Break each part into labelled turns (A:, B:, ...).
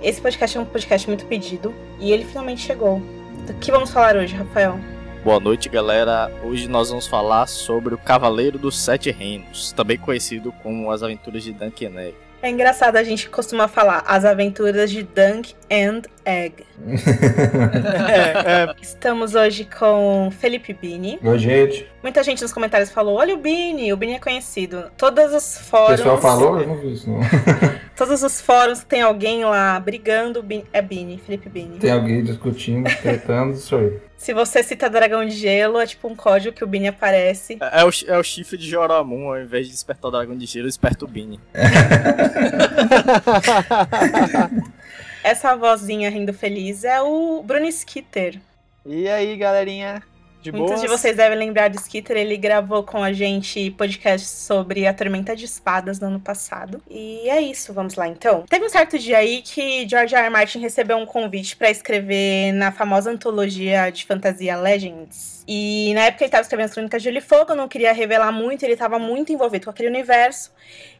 A: Esse podcast é um podcast muito pedido e ele finalmente chegou. Do que vamos falar hoje, Rafael?
B: Boa noite, galera. Hoje nós vamos falar sobre o Cavaleiro dos Sete Reinos, também conhecido como As Aventuras de Duncan Egg.
A: É engraçado, a gente costuma falar As Aventuras de Dunk and Egg. é, é. Estamos hoje com Felipe Bini.
C: Oi, gente.
A: Muita gente nos comentários falou: olha o Bini, o Bini é conhecido. Todos os fóruns.
C: O pessoal falou? Eu não vi isso, não.
A: Todos os fóruns tem alguém lá brigando, é Bini, Felipe Bini.
C: Tem alguém discutindo, tretando, sou eu.
A: Se você cita Dragão de Gelo, é tipo um código que o Bini aparece.
B: É, é, o, é o chifre de Joramun, ao invés de despertar o Dragão de Gelo, desperta o Bini.
A: Essa vozinha rindo feliz é o Bruno Skitter.
D: E aí, galerinha?
A: De Muitos boas? de vocês devem lembrar de Skitter, ele gravou com a gente podcast sobre a Tormenta de Espadas no ano passado. E é isso, vamos lá então. Teve um certo dia aí que George R. R. Martin recebeu um convite para escrever na famosa antologia de fantasia Legends. E na época ele estava escrevendo as Crônicas de Gelo e Fogo, não queria revelar muito, ele estava muito envolvido com aquele universo.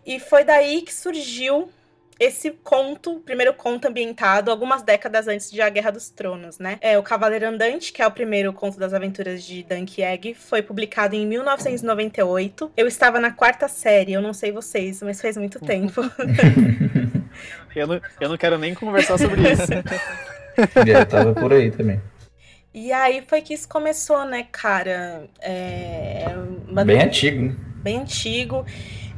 A: E foi daí que surgiu esse conto, primeiro conto ambientado algumas décadas antes de A Guerra dos Tronos, né? É o Cavaleiro Andante, que é o primeiro conto das aventuras de Dunk Egg, foi publicado em 1998. Eu estava na quarta série, eu não sei vocês, mas faz muito tempo.
D: eu, não, eu não quero nem conversar sobre isso.
C: eu tava por aí também.
A: E aí foi que isso começou, né, cara? É...
C: Bem antigo, né?
A: Bem antigo.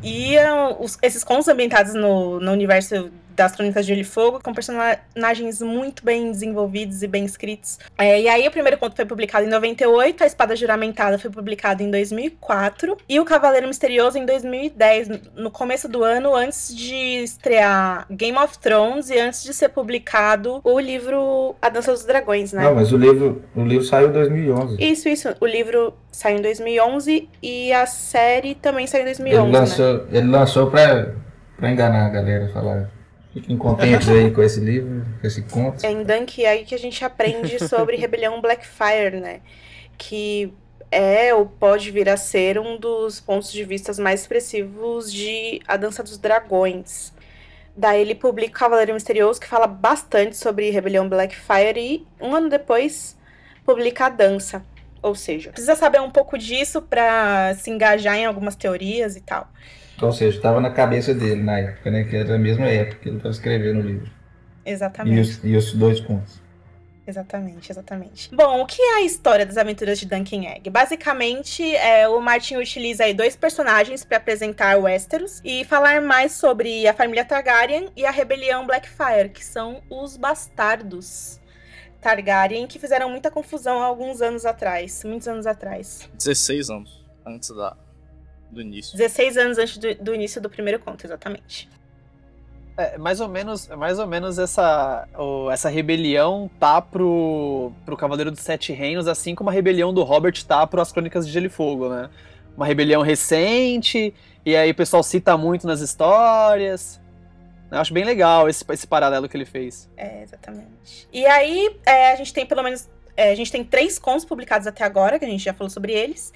A: E os, esses contos ambientados no, no universo das Crônicas de Gelo e Fogo, com personagens muito bem desenvolvidos e bem escritos. É, e aí o primeiro conto foi publicado em 98, a Espada Juramentada foi publicada em 2004 e o Cavaleiro Misterioso em 2010, no começo do ano, antes de estrear Game of Thrones e antes de ser publicado o livro A Dança dos Dragões, né?
C: Não, mas o livro, o livro saiu em 2011.
A: Isso, isso. O livro saiu em 2011 e a série também saiu em 2011,
C: Ele lançou,
A: né?
C: ele lançou pra, pra enganar a galera, falar Fiquem contentes aí com esse livro, com esse conto.
A: É em Dunk aí que a gente aprende sobre rebelião Blackfire, né? Que é ou pode vir a ser um dos pontos de vista mais expressivos de A Dança dos Dragões. Daí ele publica Cavaleiro Misterioso, que fala bastante sobre rebelião Blackfire, e um ano depois publica A Dança. Ou seja, precisa saber um pouco disso para se engajar em algumas teorias e tal.
C: Ou seja, estava na cabeça dele na época, né? Que era a mesma época que ele estava escrevendo o livro.
A: Exatamente.
C: E os, e os dois contos.
A: Exatamente, exatamente. Bom, o que é a história das aventuras de Duncan Egg? Basicamente, é, o Martin utiliza aí dois personagens para apresentar Westeros e falar mais sobre a família Targaryen e a rebelião Blackfire, que são os bastardos Targaryen que fizeram muita confusão há alguns anos atrás, muitos anos atrás.
B: 16 anos antes da, do início.
A: 16 anos antes do, do início do primeiro conto, exatamente.
D: É, mais ou menos, mais ou menos essa, o, essa rebelião tá pro, pro Cavaleiro dos Sete Reinos, assim como a rebelião do Robert tá pro As Crônicas de Gelo e Fogo, né? Uma rebelião recente, e aí o pessoal cita muito nas histórias. Eu acho bem legal esse, esse paralelo que ele fez.
A: É, exatamente. E aí, é, a gente tem pelo menos. É, a gente tem três contos publicados até agora, que a gente já falou sobre eles.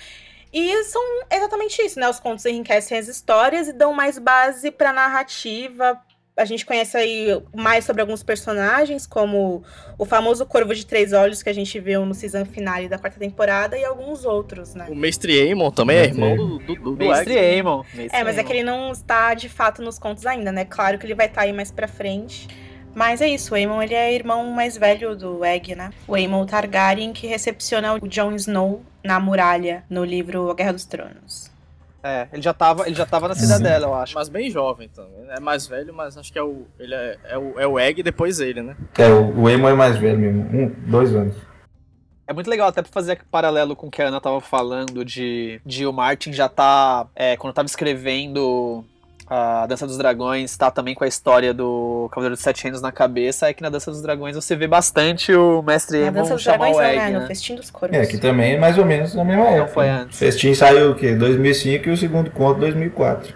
A: E são exatamente isso, né? Os contos enriquecem as histórias e dão mais base para narrativa. A gente conhece aí mais sobre alguns personagens, como o famoso Corvo de Três Olhos que a gente viu no season finale da quarta temporada e alguns outros, né?
B: O Mestre Aemon também é irmão do, do, do,
D: Mestre Aemon.
A: É, mas é que ele não está de fato nos contos ainda, né? Claro que ele vai estar tá aí mais pra frente. Mas é isso, o Aemon ele é irmão mais velho do Egg, né? O Aemon Targaryen que recepciona o Jon Snow na muralha no livro A Guerra dos Tronos.
D: É, ele já tava, ele já tava na cidadela, eu acho.
B: Mas bem jovem também. Então. É mais velho, mas acho que é o. Ele é, é o, é o Egg e depois ele, né?
C: É, o, o Aemon é mais velho mesmo. Um, dois anos.
D: É muito legal até pra fazer paralelo com o que a Ana tava falando de, de o Martin já tá. É, quando tava escrevendo a Dança dos Dragões está também com a história do Cavaleiro dos Sete Reinos na cabeça, é que na Dança dos Dragões você vê bastante o Mestre Aemon chamar o Egg,
A: né?
D: No
A: Festim dos Corvos.
C: É, que também é mais ou menos na mesma
D: Não
C: época.
D: foi antes.
C: Festim saiu o quê? 2005 e o segundo conto 2004.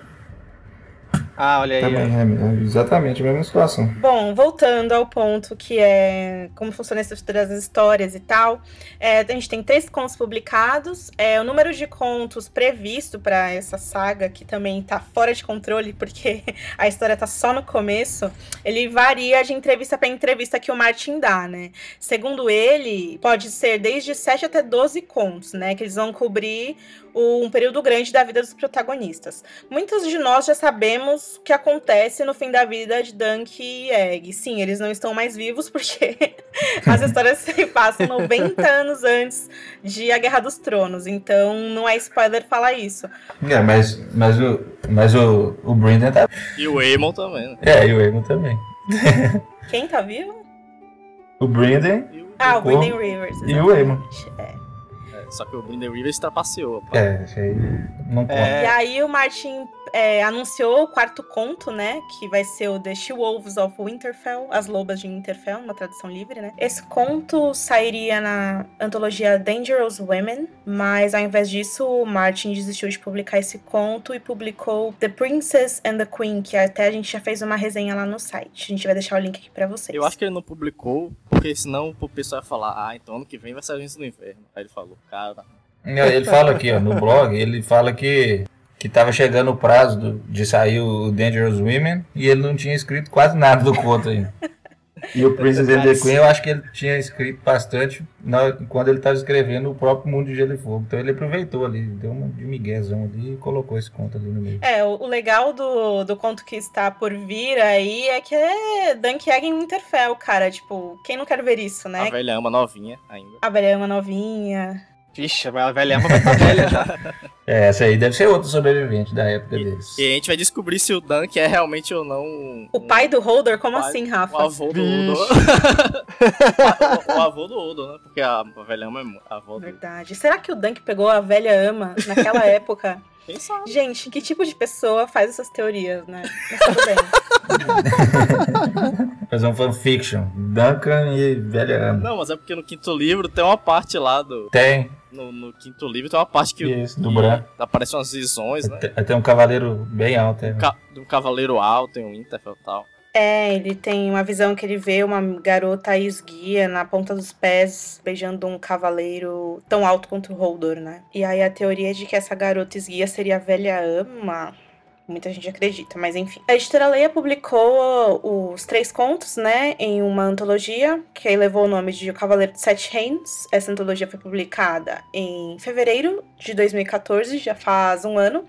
D: Ah, olha aí.
C: Também, é, exatamente a mesma situação.
A: Bom, voltando ao ponto que é como funciona a estrutura das histórias e tal, é, a gente tem três contos publicados. É, o número de contos previsto para essa saga, que também tá fora de controle, porque a história tá só no começo, ele varia de entrevista para entrevista que o Martin dá, né? Segundo ele, pode ser desde 7 até 12 contos, né? Que eles vão cobrir um período grande da vida dos protagonistas. Muitos de nós já sabemos o que acontece no fim da vida de Dunk e Egg. Sim, eles não estão mais vivos porque as histórias se passam 90 anos antes de A Guerra dos Tronos. Então não é spoiler falar isso.
C: É, mas, mas, o, mas o, o Brendan tá.
B: E o Aemon também, né?
C: É, e o Aemon também.
A: Quem tá vivo?
C: O Brendan.
A: Ah, o Brendan Rivers.
C: E o Aemon.
A: É.
B: Só que o Brendan Rivers trapaceou.
C: É, aí não conta.
D: É.
A: E aí o Martin é, anunciou o quarto conto, né? Que vai ser o The She-Wolves of Winterfell, As Lobas de Winterfell, uma tradução livre, né? Esse conto sairia na antologia Dangerous Women, mas ao invés disso, o Martin desistiu de publicar esse conto e publicou The Princess and the Queen, que até a gente já fez uma resenha lá no site. A gente vai deixar o link aqui pra vocês.
B: Eu acho que ele não publicou, porque senão o pessoal ia falar, ah, então ano que vem vai sair o do Inferno. Aí ele falou, cara,
C: Ele fala aqui, ó, no blog, ele fala que, que tava chegando o prazo do- de sair o Dangerous Women e ele não tinha escrito quase nada do conto ainda. E o Princess and the Queen, eu acho que ele tinha escrito bastante na, quando ele estava escrevendo o próprio Mundo de Gelo e Fogo. Então ele aproveitou ali, deu uma de miguezão ali e colocou esse conto ali no meio.
A: É, o, o legal do, do conto que está por vir aí é que é Dunk Egg em Winterfell, cara. Tipo, quem não quer ver isso, né?
B: a velha ama novinha ainda.
A: A velha é uma novinha.
D: Vixe, a velha ama vai estar velha já.
C: É, essa aí deve ser outro sobrevivente da época deles.
B: E a gente vai descobrir se o Dunk é realmente ou não.
A: O pai do Holder, como
B: pai-
A: assim,
B: O
A: Rafa?
B: avô do. Odo. o, o avô do Odo, né? Porque a velha ama é a avó do.
A: Verdade. Será que o Dunk pegou a velha ama naquela época?
B: Quem sabe?
A: Gente, que tipo de pessoa faz essas teorias, né? Mas tudo bem.
C: Fazer um fanfiction. Duncan e Velha.
B: Não, mas é porque no quinto livro tem uma parte lá do.
C: Tem,
B: No, no quinto livro tem uma parte que.
C: Isso, do branco.
B: Aparecem umas visões, né?
C: tem, tem um cavaleiro bem alto. É.
B: Ca- um cavaleiro alto em um Winterfell e tal.
A: É, ele tem uma visão que ele vê uma garota esguia na ponta dos pés, beijando um cavaleiro tão alto quanto o Holdor, né? E aí a teoria de que essa garota esguia seria a velha ama. Muita gente acredita, mas enfim. A editora Leia publicou os três contos, né, em uma antologia, que levou o nome de O Cavaleiro de Sete Reinos. Essa antologia foi publicada em fevereiro de 2014, já faz um ano.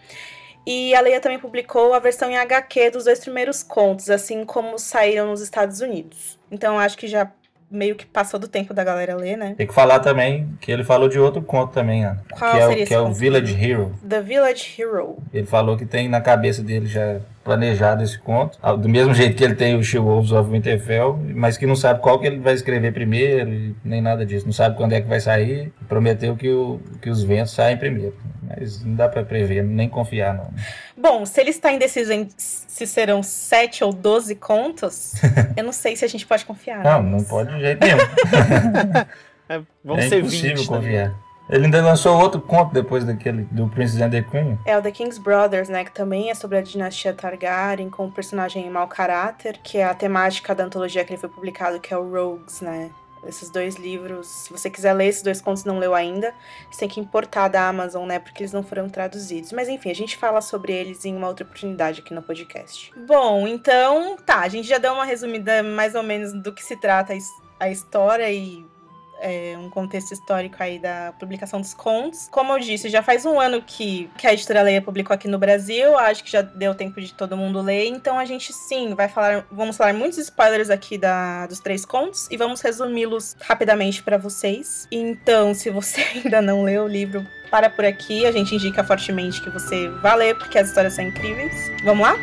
A: E a Leia também publicou a versão em HQ dos dois primeiros contos, assim como saíram nos Estados Unidos. Então acho que já meio que passou do tempo da galera ler, né?
C: Tem que falar também que ele falou de outro conto também, Ana.
A: Qual
C: que é,
A: seria
C: o, que
A: esse
C: é o? Village Hero.
A: The Village Hero.
C: Ele falou que tem na cabeça dele já planejado esse conto. Do mesmo jeito que ele tem o She-Wolves of Winterfell, mas que não sabe qual que ele vai escrever primeiro nem nada disso. Não sabe quando é que vai sair. Prometeu que, o, que os ventos saem primeiro. Mas não dá pra prever, nem confiar não.
A: Bom, se ele está indeciso em se serão sete ou doze contos, eu não sei se a gente pode confiar.
C: Não,
A: né?
C: não pode de jeito nenhum.
D: É, vão
C: é
D: ser
C: impossível
D: 20. né?
C: confiar. Ele ainda lançou outro conto depois daquele do Princess and the Queen.
A: É o The King's Brothers, né? Que também é sobre a dinastia Targaryen, com um personagem mau caráter, que é a temática da antologia que ele foi publicado, que é o Rogues, né? Esses dois livros, se você quiser ler esses dois contos e não leu ainda, você tem que importar da Amazon, né? Porque eles não foram traduzidos. Mas enfim, a gente fala sobre eles em uma outra oportunidade aqui no podcast. Bom, então, tá, a gente já deu uma resumida mais ou menos do que se trata a his- a história e é, um contexto histórico aí da publicação dos contos. Como eu disse, já faz um ano que, que a editora Leia publicou aqui no Brasil. Acho que já deu tempo de todo mundo ler. Então a gente sim vai falar, vamos falar muitos spoilers aqui da, dos três contos e vamos resumi-los rapidamente para vocês. Então, se você ainda não leu o livro, para por aqui. A gente indica fortemente que você vá ler porque as histórias são incríveis. Vamos lá?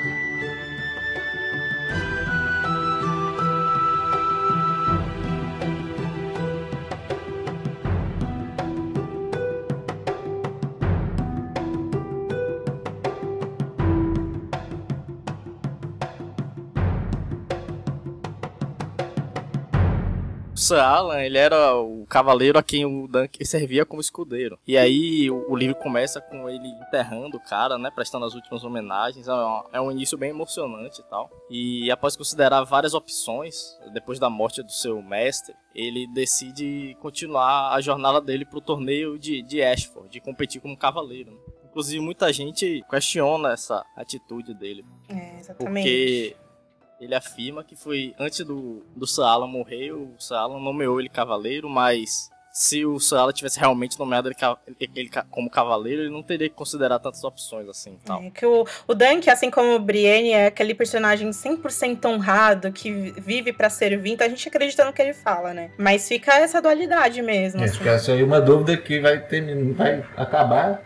B: Alan, ele era o cavaleiro a quem o Dunk servia como escudeiro. E aí o, o, livro começa com ele enterrando o cara, né? Prestando as últimas homenagens. É um, é um início bem emocionante e tal. E após considerar várias opções, depois da morte do seu mestre, ele decide continuar a jornada dele pro torneio de, de Ashford, de competir como cavaleiro. Né? Inclusive, muita gente questiona essa atitude dele.
A: É, exatamente.
B: Porque ele afirma que foi antes do, do Saala morrer, o Saala nomeou ele cavaleiro, mas se o Saala tivesse realmente nomeado ele, ele, como cavaleiro, ele não teria que considerar tantas opções assim. Tal.
A: É, que o, o Dunk, assim como o Brienne, é aquele personagem 100% honrado, que vive para servir, então a gente acredita no que ele fala, né? Mas fica essa dualidade mesmo.
C: Acho assim. que essa aí é uma dúvida que vai, ter, vai acabar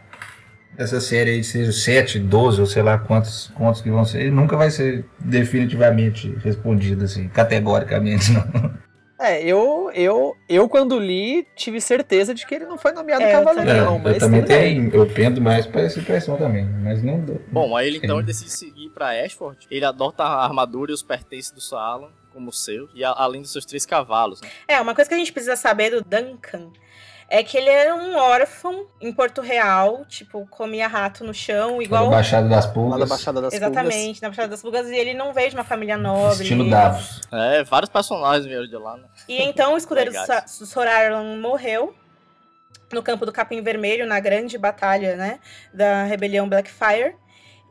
C: essa série aí, seja 7, 12 ou sei lá quantos contos que vão ser, ele nunca vai ser definitivamente respondido, assim, categoricamente, não.
D: É, eu, eu, eu quando li, tive certeza de que ele não foi nomeado é, cavaleiro, é, mas
C: eu também tenho, eu pendo mais para essa impressão também, mas não
B: Bom, aí ele então ele decide seguir para Ashford, ele adota a armadura e os pertences do Salan como seu, e a, além dos seus três cavalos. Né?
A: É, uma coisa que a gente precisa saber do Duncan é que ele era um órfão em Porto Real, tipo, comia rato no chão, igual.
C: Na Baixada das Pulgas.
D: Na Baixada das
A: Exatamente,
D: Pulgas.
A: na Baixada das Pulgas, e ele não veio de uma família nobre.
C: Estilo Davos.
B: É, vários personagens vieram de lá, né?
A: E então o escudeiro Sor Arlan morreu no campo do Capim Vermelho, na grande batalha, né, da rebelião Blackfire.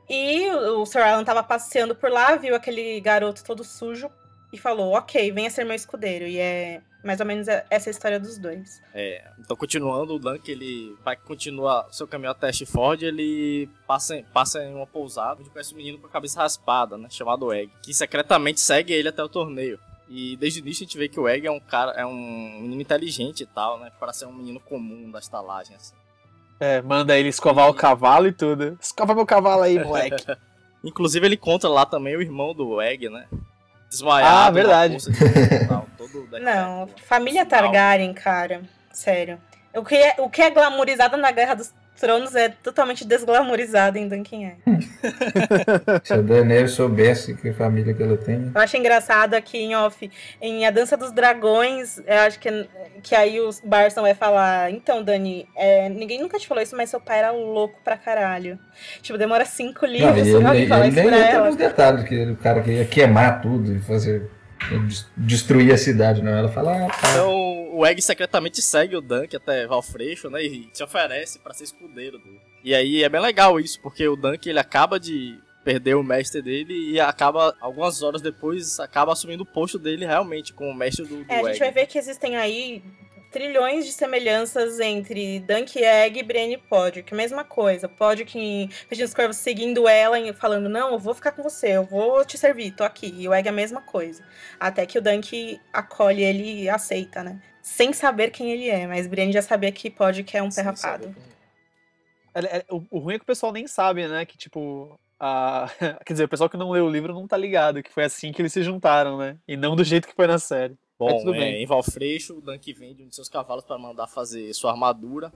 A: E o Sir Alan tava passeando por lá, viu aquele garoto todo sujo e falou: Ok, venha ser meu escudeiro. E é mais ou menos é essa é a história dos dois.
B: É, então continuando, o Dunk, ele vai continuar seu caminho até Ashford, ele passa, em, passa em uma pousada onde conhece um menino com a cabeça raspada, né, chamado Egg, que secretamente segue ele até o torneio. E desde o início a gente vê que o Egg é um cara, é um menino inteligente e tal, né, para ser um menino comum da estalagem, assim.
D: É, manda ele escovar e... o cavalo e tudo. Escova meu cavalo aí, moleque.
B: Inclusive ele encontra lá também o irmão do Egg, né? desmaiado.
D: Ah, verdade.
A: Não, família Targaryen, cara. Sério. O que, é, o que é glamourizado na Guerra dos Tronos é totalmente desglamorizado em Duncan
C: Se a Daenerys soubesse que família que ela tem.
A: Eu acho engraçado aqui em off, em A Dança dos Dragões, eu acho que, que aí o Barson vai falar, então, Dani, é, ninguém nunca te falou isso, mas seu pai era louco pra caralho. Tipo, demora cinco livros, não,
C: ele, ele, falar ele, isso pra ela. detalhes, que o cara que ia queimar tudo e fazer destruir a cidade, não. Ela fala, ah,
B: tá. Então o Egg secretamente segue o Dunk até Valfreixo, né? E se oferece para ser escudeiro dele. E aí é bem legal isso, porque o Dunk ele acaba de perder o mestre dele e acaba, algumas horas depois, acaba assumindo o posto dele realmente como mestre do, do
A: É, a gente vai ver que existem aí trilhões de semelhanças entre Dunk Egg e Brienne Podrick. Mesma coisa. Podrick em Virginia Corvos seguindo ela e falando, não, eu vou ficar com você, eu vou te servir, tô aqui. E o Egg é a mesma coisa. Até que o Dunk acolhe ele e aceita, né? Sem saber quem ele é, mas Brienne já sabia que Podrick é um perrapado.
D: É, o, o ruim é que o pessoal nem sabe, né? Que, tipo, a... quer dizer, o pessoal que não leu o livro não tá ligado, que foi assim que eles se juntaram, né? E não do jeito que foi na série.
B: Bom, é, em Valfreixo, o Dunk vende um de seus cavalos para mandar fazer sua armadura.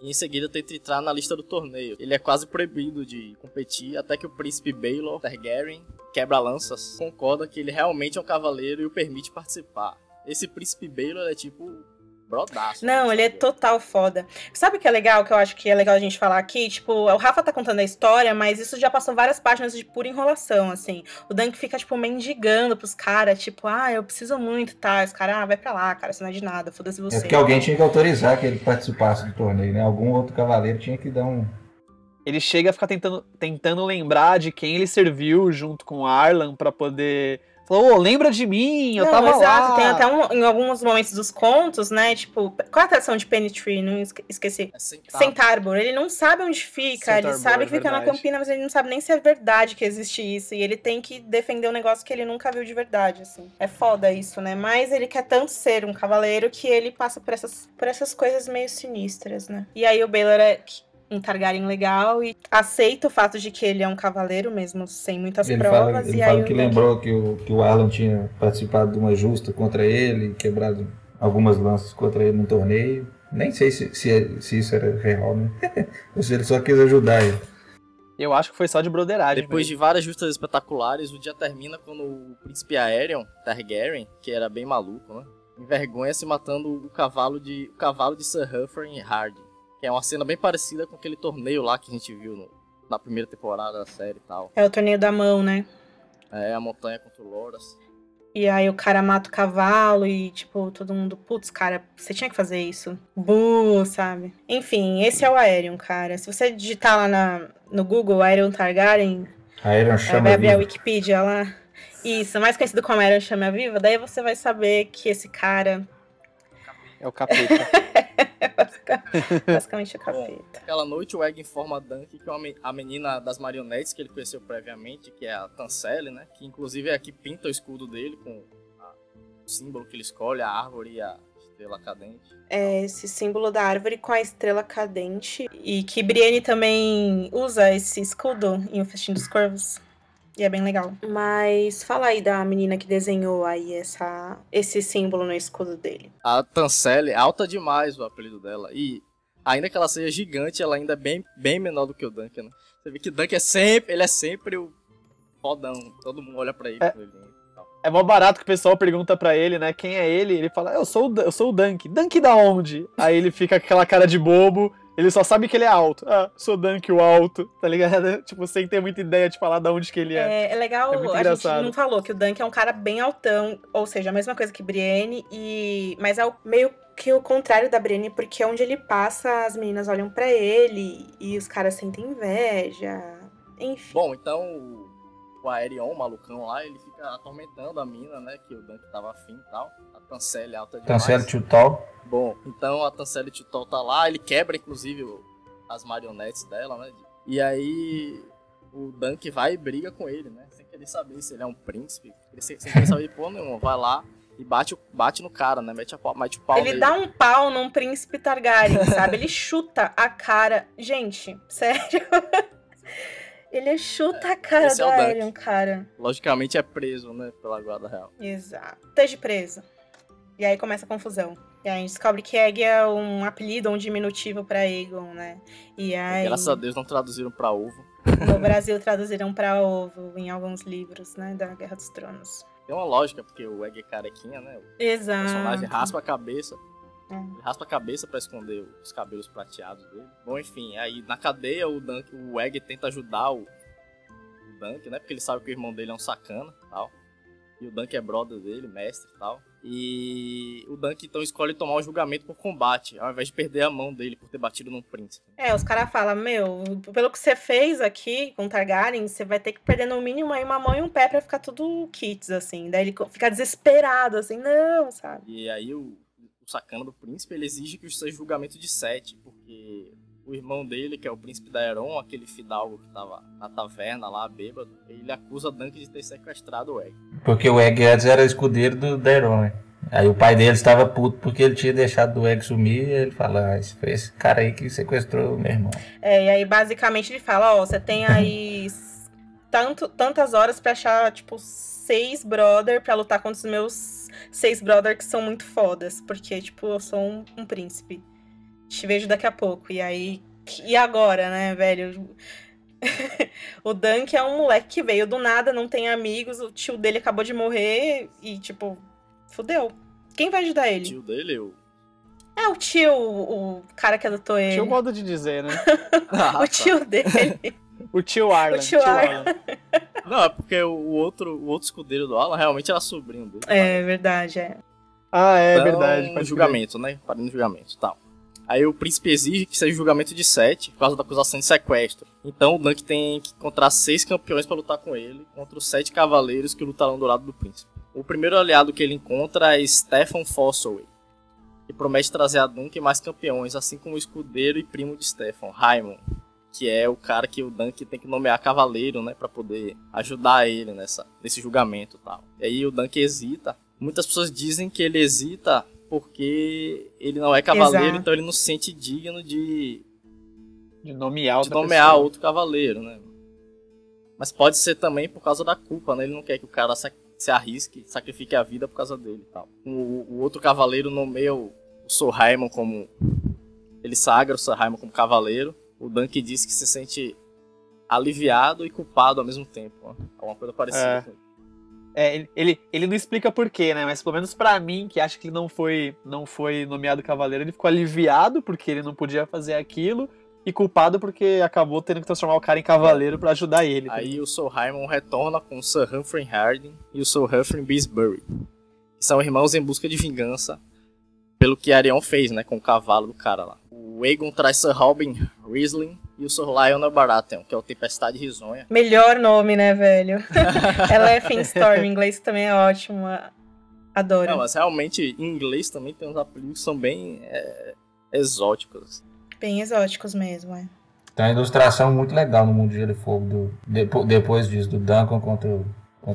B: E em seguida tenta entrar na lista do torneio. Ele é quase proibido de competir, até que o príncipe Baelor Targaryen, quebra-lanças, concorda que ele realmente é um cavaleiro e o permite participar. Esse príncipe Baelor é tipo brodaço.
A: Não, ele é total foda. Sabe o que é legal, que eu acho que é legal a gente falar aqui? Tipo, o Rafa tá contando a história, mas isso já passou várias páginas de pura enrolação, assim. O Dunk fica, tipo, mendigando pros caras, tipo, ah, eu preciso muito, tá? Os caras, ah, vai pra lá, cara, isso não é de nada, foda-se você. É
C: porque alguém tinha que autorizar que ele participasse do torneio, né? Algum outro cavaleiro tinha que dar um...
D: Ele chega a ficar tentando, tentando lembrar de quem ele serviu junto com Arlan para poder Falou, oh, lembra de mim, eu não, tava exato. lá.
A: Tem até um, em alguns momentos dos contos, né? Tipo, qual a atração de Penny Tree? Não esqueci. É. Ele não sabe onde fica, ele sabe que é fica na Campina, mas ele não sabe nem se é verdade que existe isso. E ele tem que defender um negócio que ele nunca viu de verdade, assim. É foda isso, né? Mas ele quer tanto ser um cavaleiro que ele passa por essas, por essas coisas meio sinistras, né? E aí o Baylor é um Targaryen legal e aceita o fato de que ele é um cavaleiro mesmo, sem muitas
C: ele
A: provas.
C: Fala, ele
A: e
C: fala aí que lembrou que o, que o Alan tinha participado de uma justa contra ele, quebrado algumas lanças contra ele no torneio. Nem sei se, se, se isso era real, né? Ou se ele só quis ajudar ele.
D: Eu acho que foi só de broderagem.
B: Depois mesmo. de várias justas espetaculares, o dia termina quando o príncipe Aerion Targaryen, que era bem maluco, né? envergonha-se matando o cavalo de o cavalo de Sir Hardy, que é uma cena bem parecida com aquele torneio lá que a gente viu no, na primeira temporada da série e tal.
A: É o torneio da mão, né?
B: É, a montanha contra o Loras.
A: E aí o cara mata o cavalo e, tipo, todo mundo, putz, cara, você tinha que fazer isso. Bu, sabe? Enfim, esse é o Aerion, cara. Se você digitar lá na, no Google Aerion Targaryen,
C: Aerion
A: aí
C: chama
A: vai abrir a. Wikipedia lá. Isso, mais conhecido como Aerion Chama Viva, daí você vai saber que esse cara
D: É o capeta.
A: é basicamente o capeta.
B: Aquela noite o Egg informa a Dunk que é uma a menina das marionetes que ele conheceu previamente, que é a Tancelle, né? Que inclusive é a que pinta o escudo dele com a- o símbolo que ele escolhe, a árvore e a estrela cadente.
A: É esse símbolo da árvore com a estrela cadente. E que Brienne também usa esse escudo em O Festim dos Corvos. E é bem legal. Mas fala aí da menina que desenhou aí essa, esse símbolo no escudo dele.
B: A Tancelle é alta demais o apelido dela. E ainda que ela seja gigante, ela ainda é bem, bem menor do que o Dunk, né? Você vê que o Dunk é sempre, ele é sempre o fodão. Todo mundo olha pra ele.
D: É.
B: ele e.
D: É mó barato que o pessoal pergunta pra ele, né, quem é ele? Ele fala, eu sou o, eu sou o Dunk. Dunk da onde? Aí ele fica com aquela cara de bobo, ele só sabe que ele é alto. Ah, sou Dunk o alto, tá ligado? Tipo, sem ter muita ideia de falar de onde que ele é.
A: É, é legal,
D: É muito
A: a gente
D: engraçado.
A: não falou que o Dunk é um cara bem altão, ou seja, a mesma coisa que Brienne, e mas é o- meio que o contrário da Brienne, porque onde ele passa, as meninas olham pra ele e os caras sentem inveja. Enfim.
B: Bom, então o, Aerion, o malucão lá, ele fica atormentando a mina, né? Que o Dunk tava afim e tal. A Tancelle é alta demais.
C: Cancela Tutal.
B: Bom, então a Tancelle Titol tá lá, ele quebra inclusive as marionetes dela, né? E aí o Dunk vai e briga com ele, né? Sem querer saber se ele é um príncipe. Sem, querer saber de porra nenhuma. Vai lá e bate, bate no cara, né? Mete, a, pau- mete o pau
A: Ele
B: nele.
A: dá um pau num príncipe Targaryen, sabe? Ele chuta a cara. Gente, sério. Ele chuta a cara
B: Esse
A: do
B: é o Dunk.
A: Aerion, cara.
B: Logicamente é preso, né? Pela guarda real.
A: Exato. Esteja preso. E aí começa a confusão. E aí a gente descobre que Egg é um apelido, um diminutivo pra Aegon, né? E aí,
B: Graças a Deus não traduziram pra ovo.
A: no Brasil traduziram pra ovo em alguns livros, né? Da Guerra dos Tronos.
B: Tem uma lógica, porque o Egg é carequinha, né? O
A: Exato.
B: personagem raspa a cabeça.
A: É.
B: Ele raspa a cabeça pra esconder os cabelos prateados dele. Bom, enfim, aí na cadeia o Dunk, o Egg tenta ajudar o, o Dunk, né? Porque ele sabe que o irmão dele é um sacana e tal. E o Dunk é brother dele, mestre e tal. E o Dunk então escolhe tomar o julgamento por combate, ao invés de perder a mão dele por ter batido num príncipe.
A: É, os caras falam, meu, pelo que você fez aqui com Targaryen, você vai ter que perder no mínimo aí uma mão e um pé pra ficar tudo kits, assim. Daí ele fica desesperado, assim, não, sabe?
B: E aí o, sacana do príncipe, ele exige que seja julgamento de sete, porque o irmão dele, que é o príncipe da Heron, aquele fidalgo que tava na taverna lá, bêbado, ele acusa Dunk de ter sequestrado o Egg.
C: Porque o Egg antes era escudeiro do Daeron, né? Aí o pai dele estava puto porque ele tinha deixado o Egg sumir e ele fala, ah, esse foi esse cara aí que sequestrou o meu irmão.
A: É, e aí basicamente ele fala, ó, você tem aí tanto, tantas horas pra achar, tipo, seis brother pra lutar contra os meus seis brother que são muito fodas. Porque, tipo, eu sou um, um príncipe. Te vejo daqui a pouco. E aí. E agora, né, velho? o Dunk é um moleque que veio do nada, não tem amigos, o tio dele acabou de morrer e, tipo, fudeu. Quem vai ajudar
B: O
A: ele?
B: tio dele, o...
A: É o tio, o, o cara que adotou ele.
D: Tinha um modo de dizer, né?
B: Ah,
A: o tio dele.
D: O tio Arlan.
A: O tio Arlan.
B: Não, é porque o outro, o outro escudeiro do Alan realmente era sobrinho dele.
A: É verdade, é.
D: Ah, é
B: Então,
D: verdade. crer.
B: julgamento, né? Parando no julgamento tal. Aí o príncipe exige que seja julgamento de sete, por causa da acusação de sequestro. Então o Dunk tem que encontrar seis campeões pra lutar com ele, contra os sete cavaleiros que lutarão do lado do príncipe. O primeiro aliado que ele encontra é Stefan Fossoway, que promete trazer a Dunk mais campeões, assim como o escudeiro e primo de Stefan, Raimon, que é o cara que o Dunk tem que nomear cavaleiro, né, para poder ajudar ele nessa nesse julgamento, e tal. E aí o Dunk hesita. Muitas pessoas dizem que ele hesita porque ele não é cavaleiro,
A: Exato.
B: então ele não se sente digno de,
D: De nomear
B: de nomear
D: pessoa.
B: outro cavaleiro, né? Mas pode ser também por causa da culpa, né? Ele não quer que o cara se arrisque, sacrifique a vida por causa dele e tal. O, o outro cavaleiro nomeia o, o Sir Raimon como. Ele sagra o Sir Raimon como cavaleiro. O Dunk diz que se sente aliviado e culpado ao mesmo tempo. Ó. Alguma coisa parecida
D: É. É, ele- ele, não explica porquê, né? Mas pelo menos pra mim, que acha que ele não foi, não foi nomeado cavaleiro, ele ficou aliviado porque ele não podia fazer aquilo e culpado porque acabou tendo que transformar o cara em cavaleiro pra ajudar ele.
B: Aí o Sir Raimon retorna com o Sir Humphrey Harding e o Sir Humphrey Beesbury, que são irmãos em busca de vingança pelo que Arion fez, né, com o cavalo do cara lá. O Aegon traz Sir Robin Riesling e o Sir Lionel Baratheon, que é o Tempestade Risonha.
A: Melhor nome, né, velho? Ela é Finstorm, em inglês também é ótimo. Adoro.
B: Não, mas realmente em inglês também tem uns apelidos que são bem é, exóticos.
A: Bem exóticos mesmo, é.
C: Tem uma ilustração muito legal no Mundo de Gelo e Fogo do, depo- depois disso, do Duncan contra o,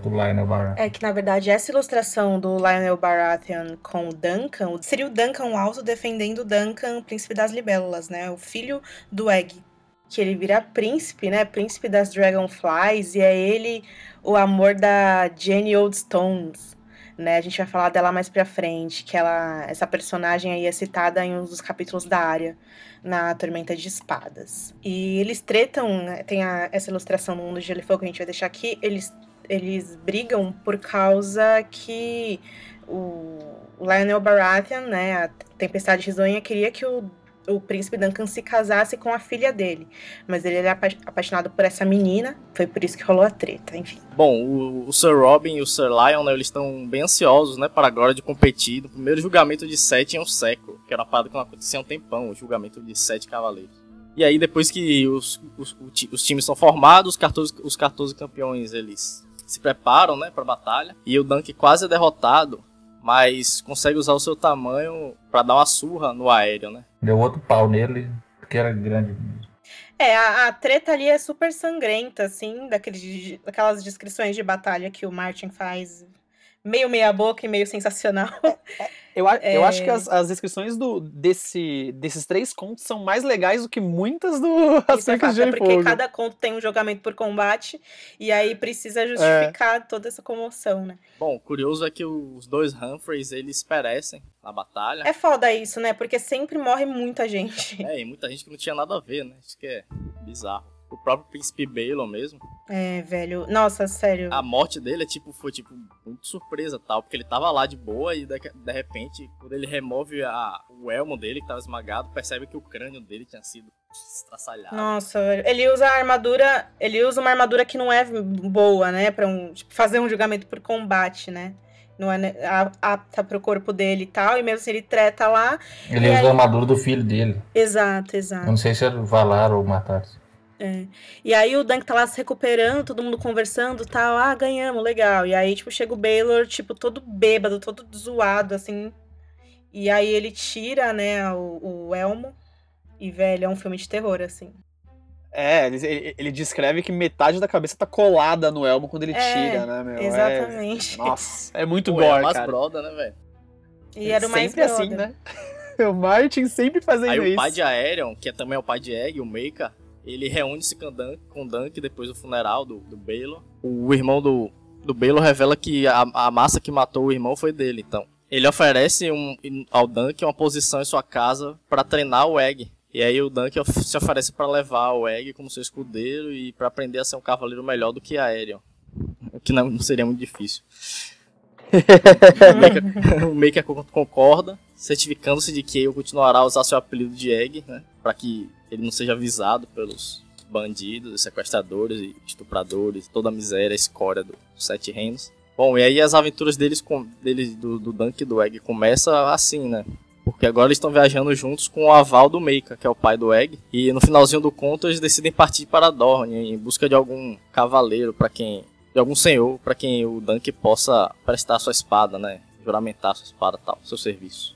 C: Lionel.
A: É que, na verdade, essa ilustração do Lionel Baratheon com o Duncan seria o Duncan alto defendendo o Duncan, príncipe das libélulas, né? O filho do Egg. Que ele vira príncipe, né? Príncipe das Dragonflies, e é ele o amor da Jenny Oldstones. Né, a gente vai falar dela mais pra frente, que ela, essa personagem aí é citada em um dos capítulos da área na Tormenta de Espadas. E eles tretam, né, tem a- essa ilustração no Mundo de Gelo e Fogo que a gente vai deixar aqui, eles eles brigam por causa que o Lionel Baratheon, né, a Tempestade Risonha, queria que o, o príncipe Duncan se casasse com a filha dele. Mas ele era apa- apaixonado por essa menina, foi por isso que rolou a treta, enfim.
B: Bom, o, o Sir Robin e o Sir Lionel, eles estão bem ansiosos, né, para agora de competir no primeiro julgamento de sete em um século, que era uma parada que não acontecia há um tempão, o julgamento de sete cavaleiros. E aí, depois que os, os, os times são formados, os 14, os 14 campeões, eles se preparam, né, pra batalha, e o Dunk quase é derrotado, mas consegue usar o seu tamanho para dar uma surra no aéreo, né.
C: Deu outro pau nele, porque era grande.
A: É, a, a treta ali é super sangrenta, assim, daqueles, daquelas descrições de batalha que o Martin faz, meio meia boca e meio sensacional.
D: Eu, a- eu
A: É.
D: acho que as, as descrições do, desse, desses três contos são mais legais do que muitas do
A: é fato,
D: de
A: é porque
D: Fogo.
A: cada conto tem um julgamento por combate, e aí
D: É.
A: precisa justificar toda essa comoção, né?
B: Bom, o curioso é que os dois Humphreys, eles perecem na batalha.
A: É foda isso, né? Porque sempre morre muita gente.
B: É, e muita gente que não tinha nada a ver, né? Isso que é bizarro. O próprio Príncipe Balon mesmo,
A: É, velho. Nossa, sério.
B: a morte dele é tipo, foi tipo muito surpresa tal, porque ele tava lá de boa e de, de repente, quando ele remove a, o elmo dele que tava esmagado, percebe que o crânio dele tinha sido estraçalhado.
A: Nossa, velho. Ele usa a armadura. Ele usa uma armadura que não é boa, né? Pra um, tipo, fazer um julgamento por combate, né? Não é apta pro corpo dele e tal. E mesmo assim ele treta lá.
C: Ele usa
A: aí-
C: a armadura do filho dele.
A: Exato,
C: Eu
A: exato.
C: não sei se era o Valar ou o Matares.
A: É. E aí o Dunk tá lá se recuperando, todo mundo conversando e tal. Ah, ganhamos, legal. E aí, tipo, chega o Baylor, tipo, todo bêbado, todo zoado, assim. E aí ele tira, né, o, o elmo. E, velho, é um filme de terror, assim.
D: É, ele, ele- ele descreve que metade da cabeça tá colada no elmo quando ele
A: É,
D: tira, né, meu? É-
A: Exatamente.
D: nossa, é muito
B: Pô, é
D: gore,
B: mais
D: cara.
B: brother, né, velho?
A: E era o mais
D: sempre assim, né? O Martin sempre fazendo
B: Aí
D: isso.
B: o pai de Aerion, que é também o pai de Egg, o Maker, ele reúne-se com Dunk, com Dunk depois do funeral do, do. O irmão do, do revela que a, a massa que matou o irmão foi dele, então. Ele oferece um, ao Dunk uma posição em sua casa para treinar o Egg. E aí o Dunk se oferece para levar o Egg como seu escudeiro e para aprender a ser um cavaleiro melhor do que Aerion. O que não, não seria muito difícil. O Maker- concorda, certificando-se de que ele continuará a usar seu apelido de Egg, né? Pra que ele não seja avisado pelos bandidos, sequestradores e estupradores, toda a miséria, a escória dos Sete Reinos. Bom, e aí as aventuras deles, com, deles do, do Dunk e do Egg começa assim, né? Porque agora eles estão viajando juntos com o aval do Maker, que é o pai do Egg. E no finalzinho do conto eles decidem partir para Dorne em busca de algum cavaleiro para quem de algum senhor para quem o Dunk possa prestar sua espada, né? Juramentar sua espada tal, seu serviço.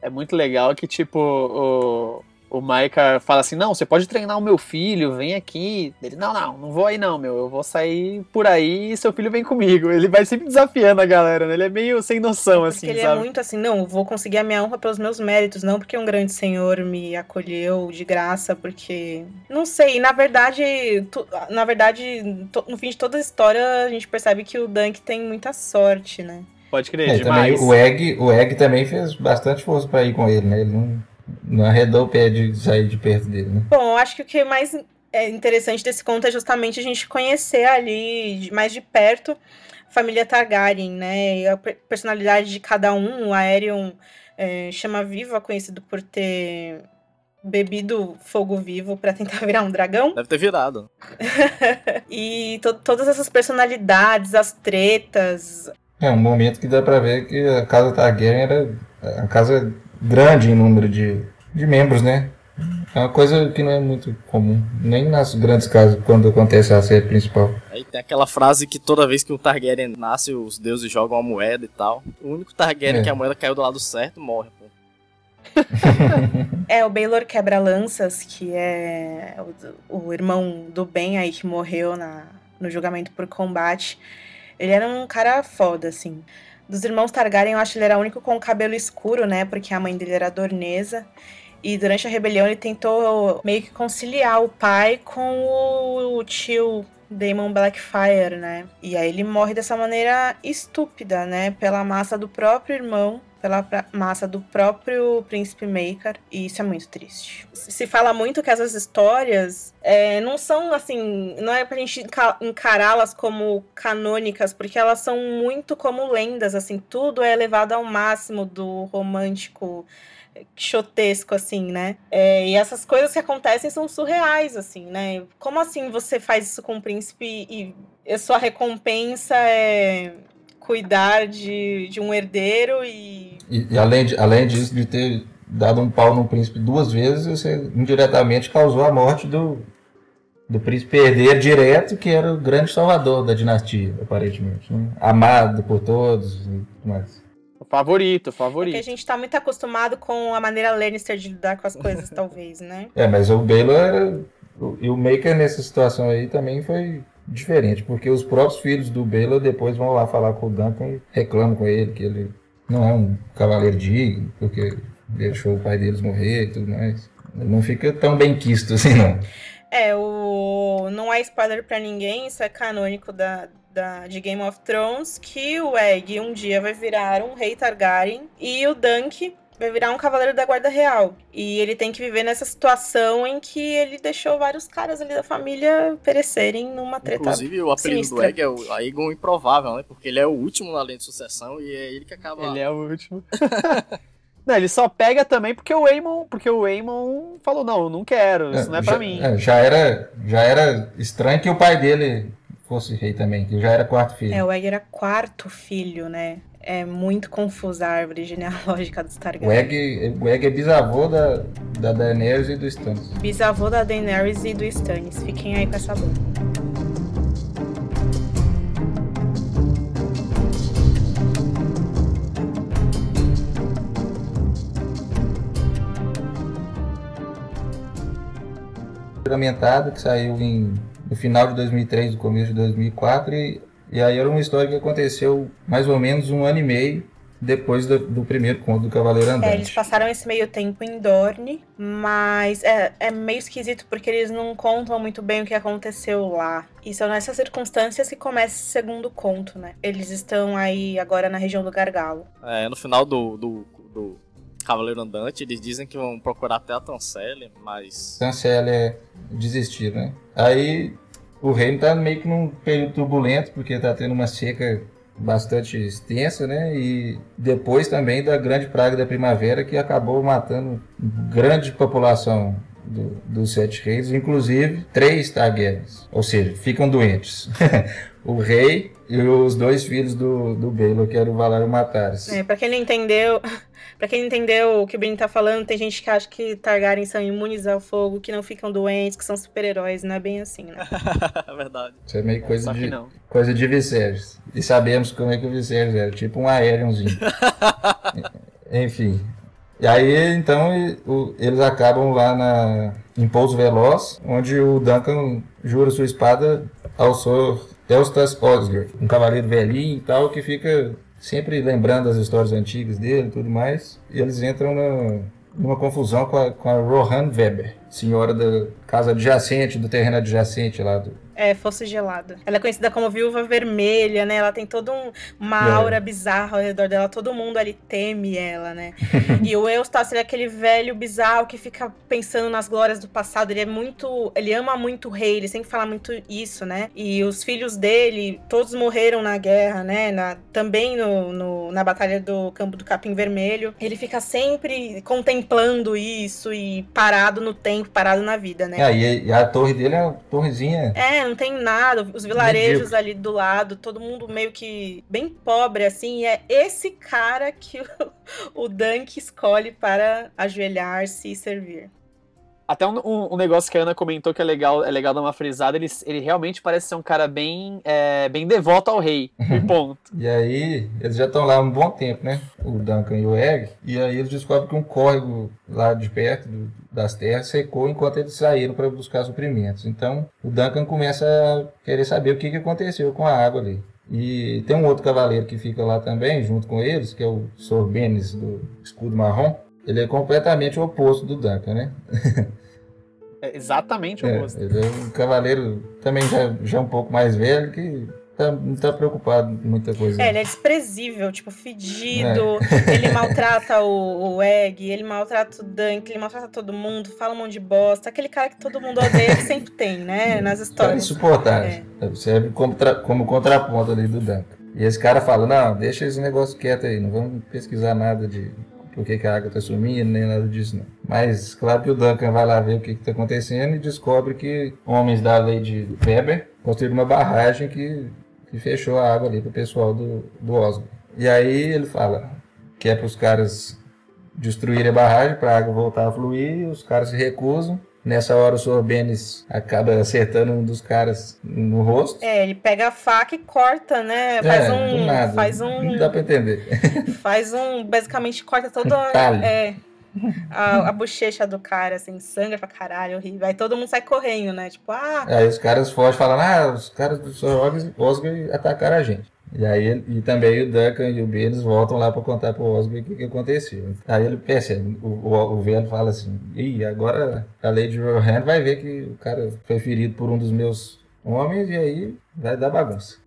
D: É muito legal que, tipo, o, o Maika fala assim: não, você pode treinar o meu filho, vem aqui. Ele, não, não, não vou aí não, meu. Eu vou sair por aí e seu filho vem comigo. Ele vai sempre desafiando a galera, né? Ele é meio sem noção,
A: Porque
D: assim,
A: ele é
D: sabe?
A: muito assim, não, vou conseguir a minha honra pelos meus méritos, não porque um grande senhor me acolheu de graça, porque. Não sei, na verdade, tu- na verdade, to- no fim de toda a história, a gente percebe que o Dunk tem muita sorte, né?
D: Pode crer,
C: É, também
D: demais.
C: o Egg, o Egg também fez bastante força pra ir com ele, né? Ele não, não arredou o pé de sair de perto dele, né?
A: Bom, eu acho que o que é mais é interessante desse conto é justamente a gente conhecer ali mais de perto família Targaryen, né? E a personalidade de cada um. O Aerion é, chama Viva, conhecido por ter bebido fogo vivo para tentar virar um dragão.
B: Deve ter virado.
A: e to todas essas personalidades, as tretas.
C: É um momento que dá para ver que a casa Targaryen era uma casa grande em número de, de membros, né? É uma coisa que não é muito comum, nem nas grandes casas, quando acontece a série principal.
B: Aí tem aquela frase que toda vez que um Targaryen nasce, os deuses jogam uma moeda e tal. O único Targaryen é. que a moeda caiu do lado certo morre, pô.
A: é, o Baylor Quebra-Lanças, que é o, o, irmão do Ben aí que morreu na, no julgamento por combate. Ele era um cara foda, assim. Dos irmãos Targaryen, eu acho que ele era o único com o cabelo escuro, né? Porque a mãe dele era dornesa. E durante a rebelião ele tentou meio que conciliar o pai com o tio Damon Blackfire, né? E aí ele morre dessa maneira estúpida, né? Pela massa do próprio irmão, pela massa do próprio Príncipe Maker. E isso é muito triste. Se fala muito que essas histórias é, não são assim. Não é pra gente encará-las como canônicas, porque elas são muito como lendas, assim. Tudo é levado ao máximo do romântico quixotesco, assim, né? É, e essas coisas que acontecem são surreais, assim, né? Como assim você faz isso com o príncipe e a sua recompensa é cuidar de, de um herdeiro e...
C: e... E, além, de, além disso, de ter dado um pau no príncipe duas vezes, você indiretamente causou a morte do, do príncipe herdeiro direto, que era o grande salvador da dinastia, aparentemente. Né? Amado por todos e tudo mais.
D: Favorito, favorito.
A: É que a gente tá muito acostumado com a maneira Lannister de lidar com as coisas, talvez, né?
C: É, mas o Baelor era... E o Maker nessa situação aí também foi diferente, porque os próprios filhos do Baelor depois vão lá falar com o Duncan e reclamam com ele que ele não é um cavaleiro digno, porque deixou o pai deles morrer e tudo mais. Ele não fica tão bem quisto assim, não.
A: É, o... não é spoiler para ninguém, isso é canônico da, da, de Game of Thrones, que o Egg um dia vai virar um rei Targaryen e o Dunk vai virar um cavaleiro da guarda real. E ele tem que viver nessa situação em que ele deixou vários caras ali da família perecerem numa treta
B: Inclusive, o apelido sinistra. do Egg é o Aegon Improvável, né? Porque ele é o último na linha de sucessão e é ele que acaba...
D: Ele é o último. Não, ele só pega também porque o Aemon, porque o Aemon falou, não, eu não quero, isso é, não é
C: já,
D: pra mim.
C: É, já, era, já era estranho que o pai dele fosse rei também, que já era quarto filho.
A: É, o Egg era quarto filho, né? É muito confusa a árvore genealógica dos Targaryen.
C: O Egg, o Egg é bisavô da, da Daenerys e do Stannis.
A: Bisavô da Daenerys e do Stannis. Fiquem aí com essa boa.
C: Fragmentado, que saiu em no final de 2003, no começo de 2004, e, e aí era uma história que aconteceu mais ou menos um ano e meio depois do, do, primeiro conto do Cavaleiro Andante.
A: É, eles passaram esse meio tempo em Dorne, mas é, é, meio esquisito porque eles não contam muito bem o que aconteceu lá. E são nessas circunstâncias que começa o segundo conto, né? Eles estão aí agora na região do Gargalo.
B: É, no final do, do, do Cavaleiro Andante, eles dizem que vão procurar até a Tancelle, mas...
C: Tancelle é desistir, né? Aí o reino tá meio que num período turbulento, porque tá tendo uma seca bastante extensa, né? E depois também da grande praga da primavera que acabou matando grande população do, dos Sete Reis, inclusive três Targaryens, ou seja, ficam doentes. o rei e os dois filhos do, do Baelor, que era o Valário Matares.
A: É, pra quem não entendeu, Pra quem não entendeu o que o Ben tá falando, tem gente que acha que Targaryen são imunes ao fogo, que não ficam doentes, que são super-heróis. Não é bem assim, né?
B: É verdade.
C: Isso é meio coisa de, coisa de Viserys. E sabemos como é que o Viserys era, tipo um aériozinho. Enfim. E aí, então, eles acabam lá na, em Pouso Veloz, onde o Duncan jura sua espada ao Sr. Elstas Osger, um cavaleiro velhinho e tal, que fica sempre lembrando as histórias antigas dele e tudo mais, e eles entram na, numa confusão com a, com a Rohan Weber, senhora da casa adjacente, do terreno adjacente lá do,
A: é, fosse gelado. Ela é conhecida como viúva vermelha, né? Ela tem toda um, uma
C: É.
A: aura bizarra ao redor dela. Todo mundo ali teme ela, né? e o Eustácio, ele é aquele velho bizarro que fica pensando nas glórias do passado. Ele é muito. Ele ama muito o rei, ele sempre fala muito isso, né? E os filhos dele, todos morreram na guerra, né? Na- também no, no- na Batalha do Campo do Capim Vermelho. Ele fica sempre contemplando isso e parado no tempo, parado na vida, né?
C: É, e, e a torre dele é uma torrezinha.
A: É, não tem nada. Os vilarejos
C: Medíocre.
A: ali do lado, todo mundo meio que bem pobre, assim. E é esse cara que o, o Dunk escolhe para ajoelhar-se e servir.
D: Até um, um- um negócio que a Ana comentou que é legal, é legal dar uma frisada, ele, ele realmente parece ser um cara bem, é, bem devoto ao rei. E ponto.
C: E aí, eles já estão lá há um bom tempo, né? O Duncan e o Egg. E aí eles descobrem que um córrego lá de perto do- das terras secou enquanto eles saíram para buscar suprimentos. Então, o Duncan começa a querer saber o que, que aconteceu com a água ali. E tem um outro cavaleiro que fica lá também, junto com eles, que é o Sorbenes do escudo marrom. Ele é completamente o oposto do Duncan, né?
D: É exatamente o
C: É,
D: rosto.
C: ele é um cavaleiro também já, já um pouco mais velho que tá, não tá preocupado com muita coisa.
A: É, ele é desprezível, tipo, fedido. Ele maltrata o, o Egg, ele maltrata o Dunk, ele maltrata todo mundo, fala um monte de bosta. Aquele cara que todo mundo odeia, que sempre tem, né? Nas
C: Cara
A: histórias.
C: insuportável. Serve como, como contraponto ali do Duncan. E esse cara fala, não, deixa esse negócio quieto aí, não vamos pesquisar nada de por que, que a água tá sumindo, nem nada disso não. Mas claro que o Duncan vai lá ver o que, que tá acontecendo e descobre que homens da lei de Weber construíram uma barragem que, que fechou a água ali pro pessoal do, do Oslo. E aí ele fala que é para os caras destruírem a barragem para a água voltar a fluir, os caras se recusam. Nessa hora o Sorbenes acaba acertando um dos caras no rosto.
A: É, ele pega a faca e corta, né? Faz
C: É,
A: um.
C: nada.
A: Faz
C: Não
A: um.
C: dá pra entender.
A: Faz um. Basicamente corta toda.
C: Talho.
A: É. A, a bochecha do cara, assim, sangra pra caralho, horrível. Aí todo mundo sai correndo, né? Tipo, ah,
C: Aí os caras fogem falando, ah, os caras do Sr. Osgood atacaram a gente. E aí ele- e também o Duncan e o Benes voltam lá pra contar pro Osgood o que, que aconteceu. Aí ele percebe, o, o, o velho fala assim, ih, agora a Lady Rohan vai ver que o cara foi ferido por um dos meus homens e aí vai dar bagunça.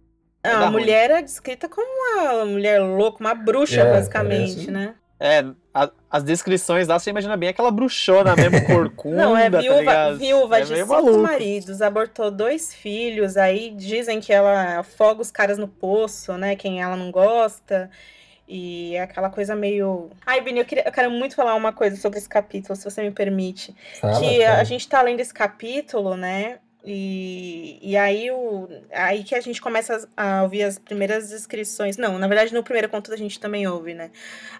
A: a
D: dar ruim.
A: mulher é descrita como uma mulher louca, uma bruxa,
C: É,
A: basicamente,
C: parece-
A: né?
D: É, a- as descrições lá, você imagina bem aquela bruxona mesmo, corcunda,
A: Não, é
D: tá
A: viúva,
D: ligado?
A: viúva
D: é
A: de cinco
D: maluco.
A: maridos, abortou dois filhos, aí dizem que ela afoga os caras no poço, né? Quem ela não gosta. E é aquela coisa meio. Ai, Bini, eu, queria- eu quero muito falar uma coisa sobre esse capítulo, se você me permite.
C: Fala,
A: que
C: fala.
A: a gente tá lendo esse capítulo, né? E, e aí, o, aí que a gente começa a ouvir as primeiras descrições. Não, na verdade, no primeiro conto a gente também ouve, né?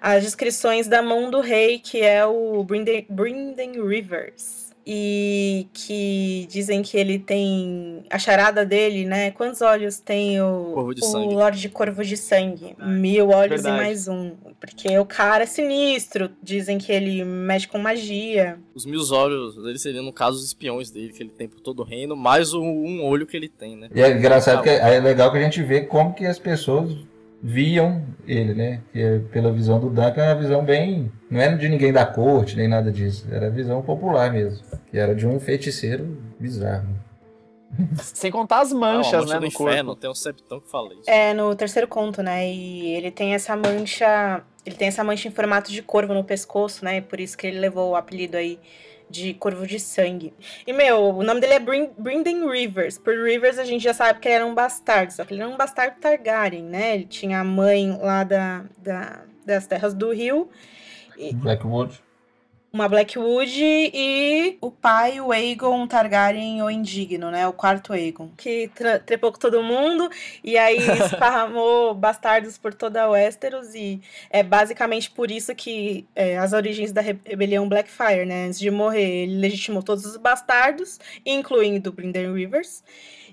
A: As descrições da mão do rei, que é o Brinden, Brinden Rivers. E que dizem que ele tem. A charada dele, né? Quantos olhos tem o, o. Lorde Corvo de Sangue? Mil olhos
D: Verdade.
A: e mais um. Porque o cara é sinistro. Dizem que ele mexe com magia.
B: Os mil olhos dele seriam, no caso, os espiões dele, que ele tem por todo o reino, mais o um olho que ele tem, né?
C: E é engraçado que é legal que a gente vê como que as pessoas viam ele, né? Que é, pela visão do Duncan é uma visão bem. Não era de ninguém da corte, nem nada disso. Era a visão popular mesmo. Que era de um feiticeiro bizarro.
D: Sem contar as manchas,
B: mancha
D: né,
B: do
D: no
B: inferno,
D: corpo.
B: tem um septão que fala isso.
A: É, no terceiro conto, né? E ele tem essa mancha. Ele tem essa mancha em formato de corvo no pescoço, né? Por isso que ele levou o apelido aí de corvo de sangue. E, meu, o nome dele é Brin Brinden Rivers. Por Rivers a gente já sabe que ele era um bastardo, só que ele era um bastardo Targaryen, né? Ele tinha a mãe lá da, da- das terras do rio.
C: Blackwood.
A: Uma Blackwood e o pai, o Aegon Targaryen, o indigno, né? O quarto Aegon, que trepou com todo mundo e aí esparramou bastardos por toda a Westeros e é basicamente por isso que é, as origens da re- rebelião Blackfire, né? Antes de morrer, ele legitimou todos os bastardos, incluindo Brinden Rivers.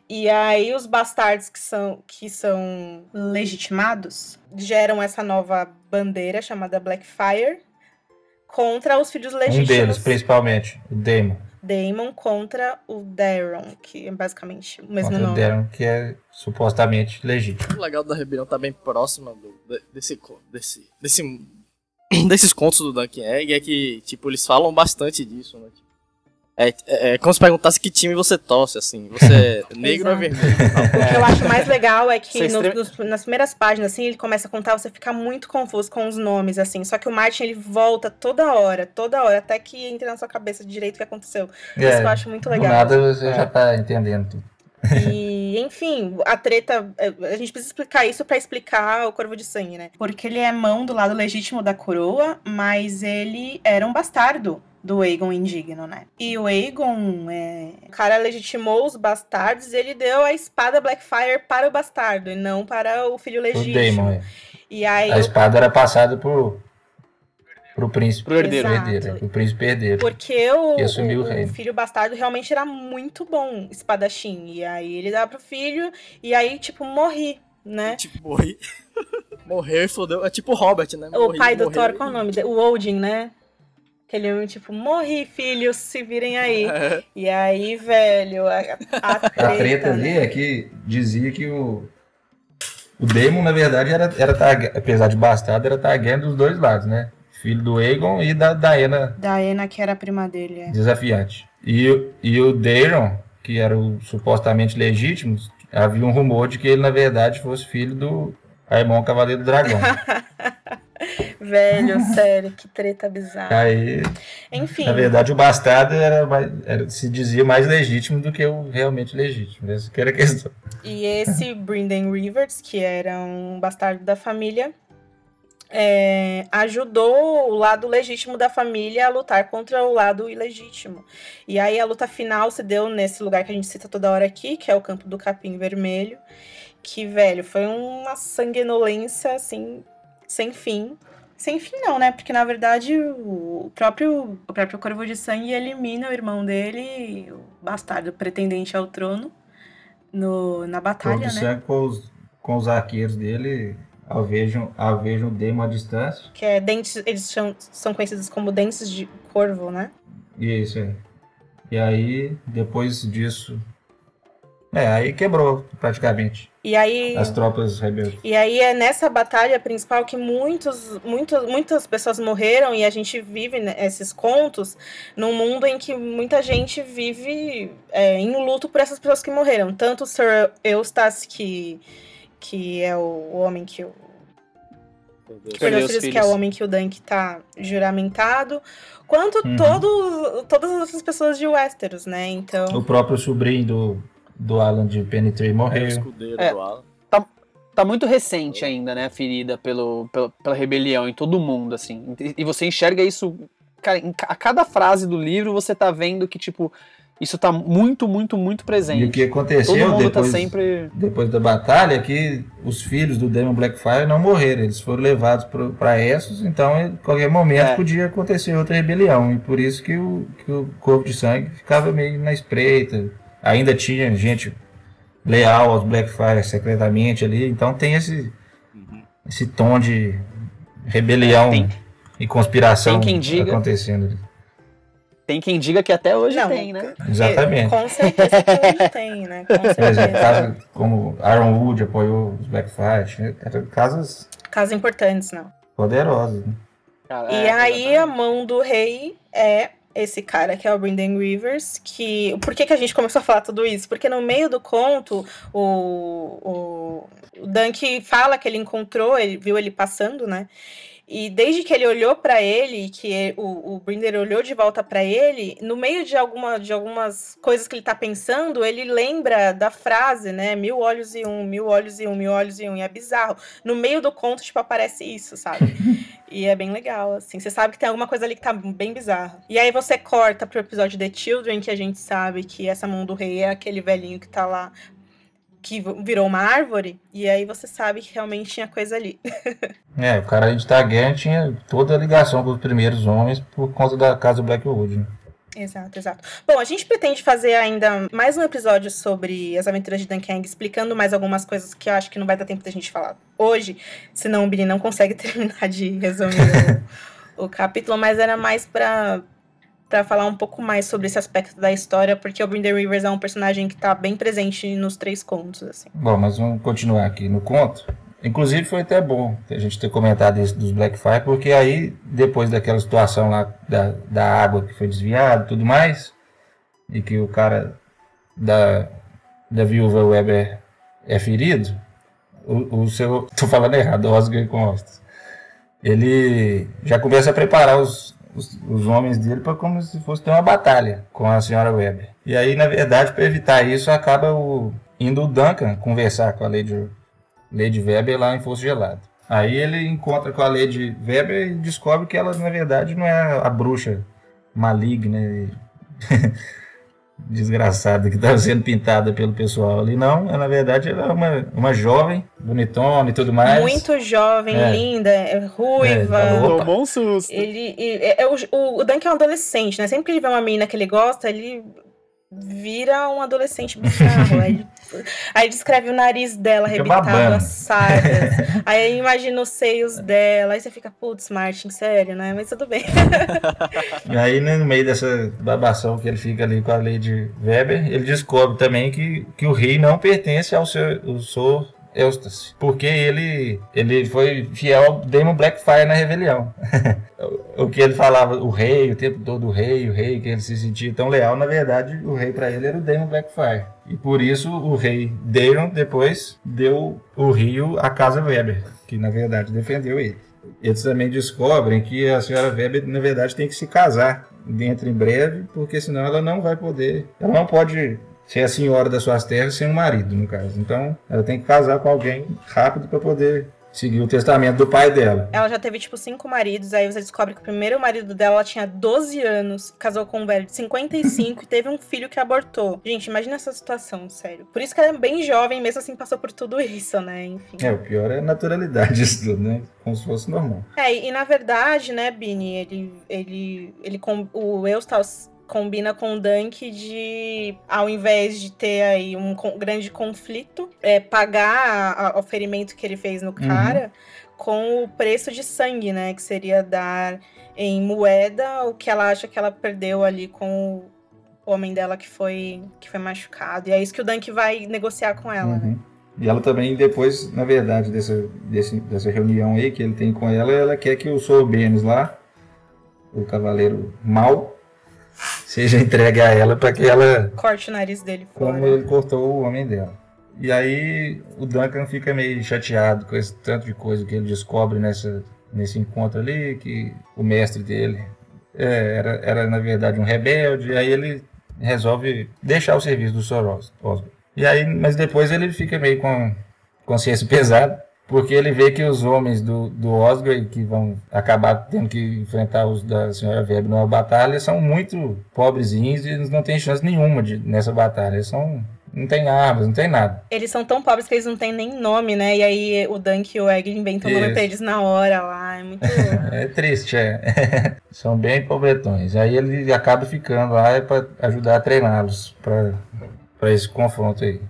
A: E aí os bastardos que são, que são legitimados geram essa nova bandeira chamada Blackfire contra os filhos
C: Um
A: legítimos.
C: deles, principalmente. O Daemon.
A: Daemon contra o Daeron, que é basicamente o mesmo
C: Contra o
A: nome.
C: Daemon, que é supostamente legítimo.
B: O legal da rebelião tá bem próxima do- de- desse, desse, desse, desses contos do Duncan Egg é que, tipo, eles falam bastante disso, né? Tipo, É, é, é como se perguntasse que time você torce, assim. Você é negro ou é vermelho?
A: O que eu acho mais legal é que no, nos, nas primeiras páginas, assim, ele começa a contar, você fica muito confuso com os nomes, assim. Só que o Martin, ele volta toda hora, toda hora, até que entre na sua cabeça direito o que aconteceu. É, Isso eu acho muito legal.
C: nada você já tá entendendo tudo.
A: E, enfim, a treta. É, a gente precisa explicar isso para explicar o Corvo de Sangue, né? Porque ele é mão do lado legítimo da coroa, mas ele era um bastardo do Aegon indigno, né? E o Aegon, é... o cara legitimou os bastardos e ele deu a espada Blackfire para o bastardo e não para o filho legítimo. O Daemon, é.
C: E aí a espada era passada por pro príncipe
D: pro herdeiro,
C: herdeiro pro príncipe herdeiro.
A: Porque o, o, o, filho bastardo realmente era muito bom espadachim. E aí ele dá pro filho, e aí, tipo, morri, né?
B: Tipo, morri. Morreu e fodeu. É tipo Robert, né?
A: O pai do Thor, qual é o nome? O Odin, né? Aquele tipo, morri, filhos, se virem aí. É. E aí, velho, a, a treta,
C: a treta ali né? é que dizia que o, o Daemon, na verdade, era, era apesar de bastardo, era Targaryen dos dois lados, né? Filho do Aegon e da Daena.
A: Daena, que era a prima dele. É.
C: Desafiante. E, e o Daeron, que era o supostamente legítimo, havia um rumor de que ele, na verdade, fosse filho do Aemon Cavaleiro do Dragão.
A: Velho, sério, que treta bizarra.
C: Aí, Enfim. Na verdade, o bastardo era, mais, era, se dizia mais legítimo do que o realmente legítimo. Essa que era a questão.
A: E esse Brynden Rivers, que era um bastardo da família, é, ajudou o lado legítimo da família a lutar contra o lado ilegítimo. E aí a luta final se deu nesse lugar que a gente cita toda hora aqui, que é o campo do Capim Vermelho. Que, velho, foi uma sanguinolência, assim, sem fim. Sem fim não, né? Porque na verdade o próprio, o próprio Corvo de Sangue elimina o irmão dele, o bastardo pretendente ao trono, no, na batalha, Corvo
C: de né? Sangue com os, com os arqueiros dele alvejam, alvejam o Demo à distância.
A: Que é dentes, eles são, são conhecidos como dentes de corvo, né?
C: Isso, é. E aí, depois disso, é, aí quebrou praticamente.
A: E aí,
C: as tropas rebeldes.
A: E aí é nessa batalha principal que muitos, muitos, muitas pessoas morreram e a gente vive esses contos num mundo em que muita gente vive é, em luto por essas pessoas que morreram. Tanto o Sir Eustace, que, que é o, homem que o Perdeu os que é o homem que o Dunk tá juramentado, quanto uhum. todo, todas as pessoas de Westeros, né? Então.
C: O próprio sobrinho do, do Alan de Penetrate morreu.
D: É, tá, tá muito recente ainda, né, a ferida pelo, pela, pela rebelião em todo mundo, assim. E, e você enxerga isso, cara, em, a cada frase do livro você tá vendo que, tipo, isso tá muito, muito, muito presente.
C: E o que aconteceu tá depois, tá sempre... depois da batalha é que os filhos do Demon Blackfire não morreram, eles foram levados para Essos, então em qualquer momento é. podia acontecer outra rebelião. E por isso que o, que o Corpo de Sangue ficava meio na espreita, ainda tinha gente leal aos Blackfire secretamente ali, então tem esse, uhum. esse tom de rebelião tem, e conspiração diga, acontecendo.
D: Tem quem diga que até hoje Não, tem, né?
C: Exatamente.
A: Com certeza que hoje tem, né? Com certeza.
C: caso como Aaron Wood apoiou os Blackfire, eram casos...
A: Casos importantes, não.
C: Poderosos. Né?
A: e é, aí a mão do rei é esse cara que é o Brendan Rivers, que... Por que, que a gente começou a falar tudo isso? Porque no meio do conto, o, o, o Dunk fala que ele encontrou, ele viu ele passando, né? E desde que ele olhou para ele, que o, o Brinder olhou de volta para ele, no meio de, alguma, de algumas coisas que ele tá pensando, ele lembra da frase, né? Mil olhos e um, mil olhos e um, mil olhos e um. E é bizarro. No meio do conto, tipo, aparece isso, sabe? e é bem legal, assim. Você sabe que tem alguma coisa ali que tá bem bizarra. E aí você corta pro episódio The Children, que a gente sabe que essa mão do rei é aquele velhinho que tá lá que virou uma árvore, e aí você sabe que realmente tinha coisa ali.
C: é, o cara de Targaryen tinha toda a ligação com os primeiros homens por conta da casa Blackwood.
A: Exato, exato. Bom, a gente pretende fazer ainda mais um episódio sobre as aventuras de Dunkang, explicando mais algumas coisas que eu acho que não vai dar tempo da gente falar hoje, senão o Billy não consegue terminar de resumir o, o capítulo, mas era mais para para falar um pouco mais sobre esse aspecto da história, porque o Brinder Rivers é um personagem que está bem presente nos três contos, assim.
C: Bom, mas vamos continuar aqui no conto. Inclusive foi até bom a gente ter comentado isso dos Blackfire, porque aí, depois daquela situação lá da, da água que foi desviada e tudo mais, e que o cara da, da viúva Weber é ferido, o, o seu. Tô falando errado, Oscar Costas. Ele já começa a preparar os, os, os homens dele para como se fosse ter uma batalha com a senhora Weber. E aí, na verdade, para evitar isso, acaba o, indo o Duncan conversar com a Lady, Lady Weber lá em Fosso Gelado. Aí ele encontra com a Lady Weber e descobre que ela, na verdade, não é a bruxa maligna e desgraçada que estava sendo pintada pelo pessoal ali, não. Na verdade, ela é uma, uma jovem, bonitona e tudo mais.
A: Muito jovem,
C: É.
A: linda, é ruiva.
C: É.
D: Tomou um susto.
A: Ele, ele- é, é o, o, Dunk é um adolescente, né? Sempre que ele vê uma menina que ele gosta, ele vira um adolescente bizarro. aí, aí descreve o nariz dela
C: Fica
A: arrebitado,
C: babando.
A: as sardas. aí imagina os seios dela. Aí você fica, putz, Martin, sério, né? Mas tudo bem.
C: E aí, né, no meio dessa babação que ele fica ali com a Lady Weber, ele descobre também que, que o rei não pertence ao seu, ao Sr. Eustace, porque ele, ele foi fiel ao Demon Blackfire na rebelião. o que ele falava, o rei, o tempo todo o rei, o rei, que ele se sentia tão leal, na verdade, o rei para ele era o Demon Blackfire. E por isso o rei Daron depois deu o rio à casa Weber, que na verdade defendeu ele. Eles também descobrem que a senhora Weber, na verdade, tem que se casar dentro em breve, porque senão ela não vai poder. Ela não pode ser a senhora das suas terras sem um marido, no caso. Então, ela tem que casar com alguém rápido para poder seguir o testamento do pai dela.
A: Ela já teve, tipo, cinco maridos. Aí você descobre que o primeiro marido dela ela tinha 12 anos, casou com um velho de 55 e teve um filho que abortou. Gente, imagina essa situação, sério. Por isso que ela é bem jovem, mesmo assim passou por tudo isso, né? Enfim.
C: É, o pior é a naturalidade disso tudo, né? Como se fosse normal.
A: É, e na verdade, né, Bini, ele, ele, ele com, o Eustace combina com o Dunk de, ao invés de ter aí um grande conflito, é, pagar o ferimento que ele fez no cara com o preço de sangue, né, que seria dar em moeda o que ela acha que ela perdeu ali com o homem dela que foi, que foi machucado. E é isso que o Dunk vai negociar com ela, né?
C: Uhum. E ela também, depois, na verdade, dessa, desse- dessa reunião aí que ele tem com ela, ela quer que o Sorbenes lá, o cavaleiro mau, seja entregue a ela para que ela
A: Corte o nariz dele fora.
C: como ele cortou o homem dela. E aí o Duncan fica meio chateado com esse tanto de coisa que ele descobre nessa, nesse encontro ali, que o mestre dele é, era, era na verdade um rebelde, e aí ele resolve deixar o serviço do Sr. Os- Osborn. E aí, mas depois ele fica meio com consciência pesada, porque ele vê que os homens do, do Osgood, que vão acabar tendo que enfrentar os da senhora Weber numa batalha, são muito pobrezinhos e eles não têm chance nenhuma de, nessa batalha. Eles são, não tem armas, não tem nada.
A: Eles são tão pobres que eles não têm nem nome, né? E aí o Dunk e o Egg inventam nome
C: Isso.
A: pra eles na hora lá. É muito.
C: É triste, é. são bem pobretões. Aí ele acaba ficando lá para ajudar a treiná-los para esse confronto aí.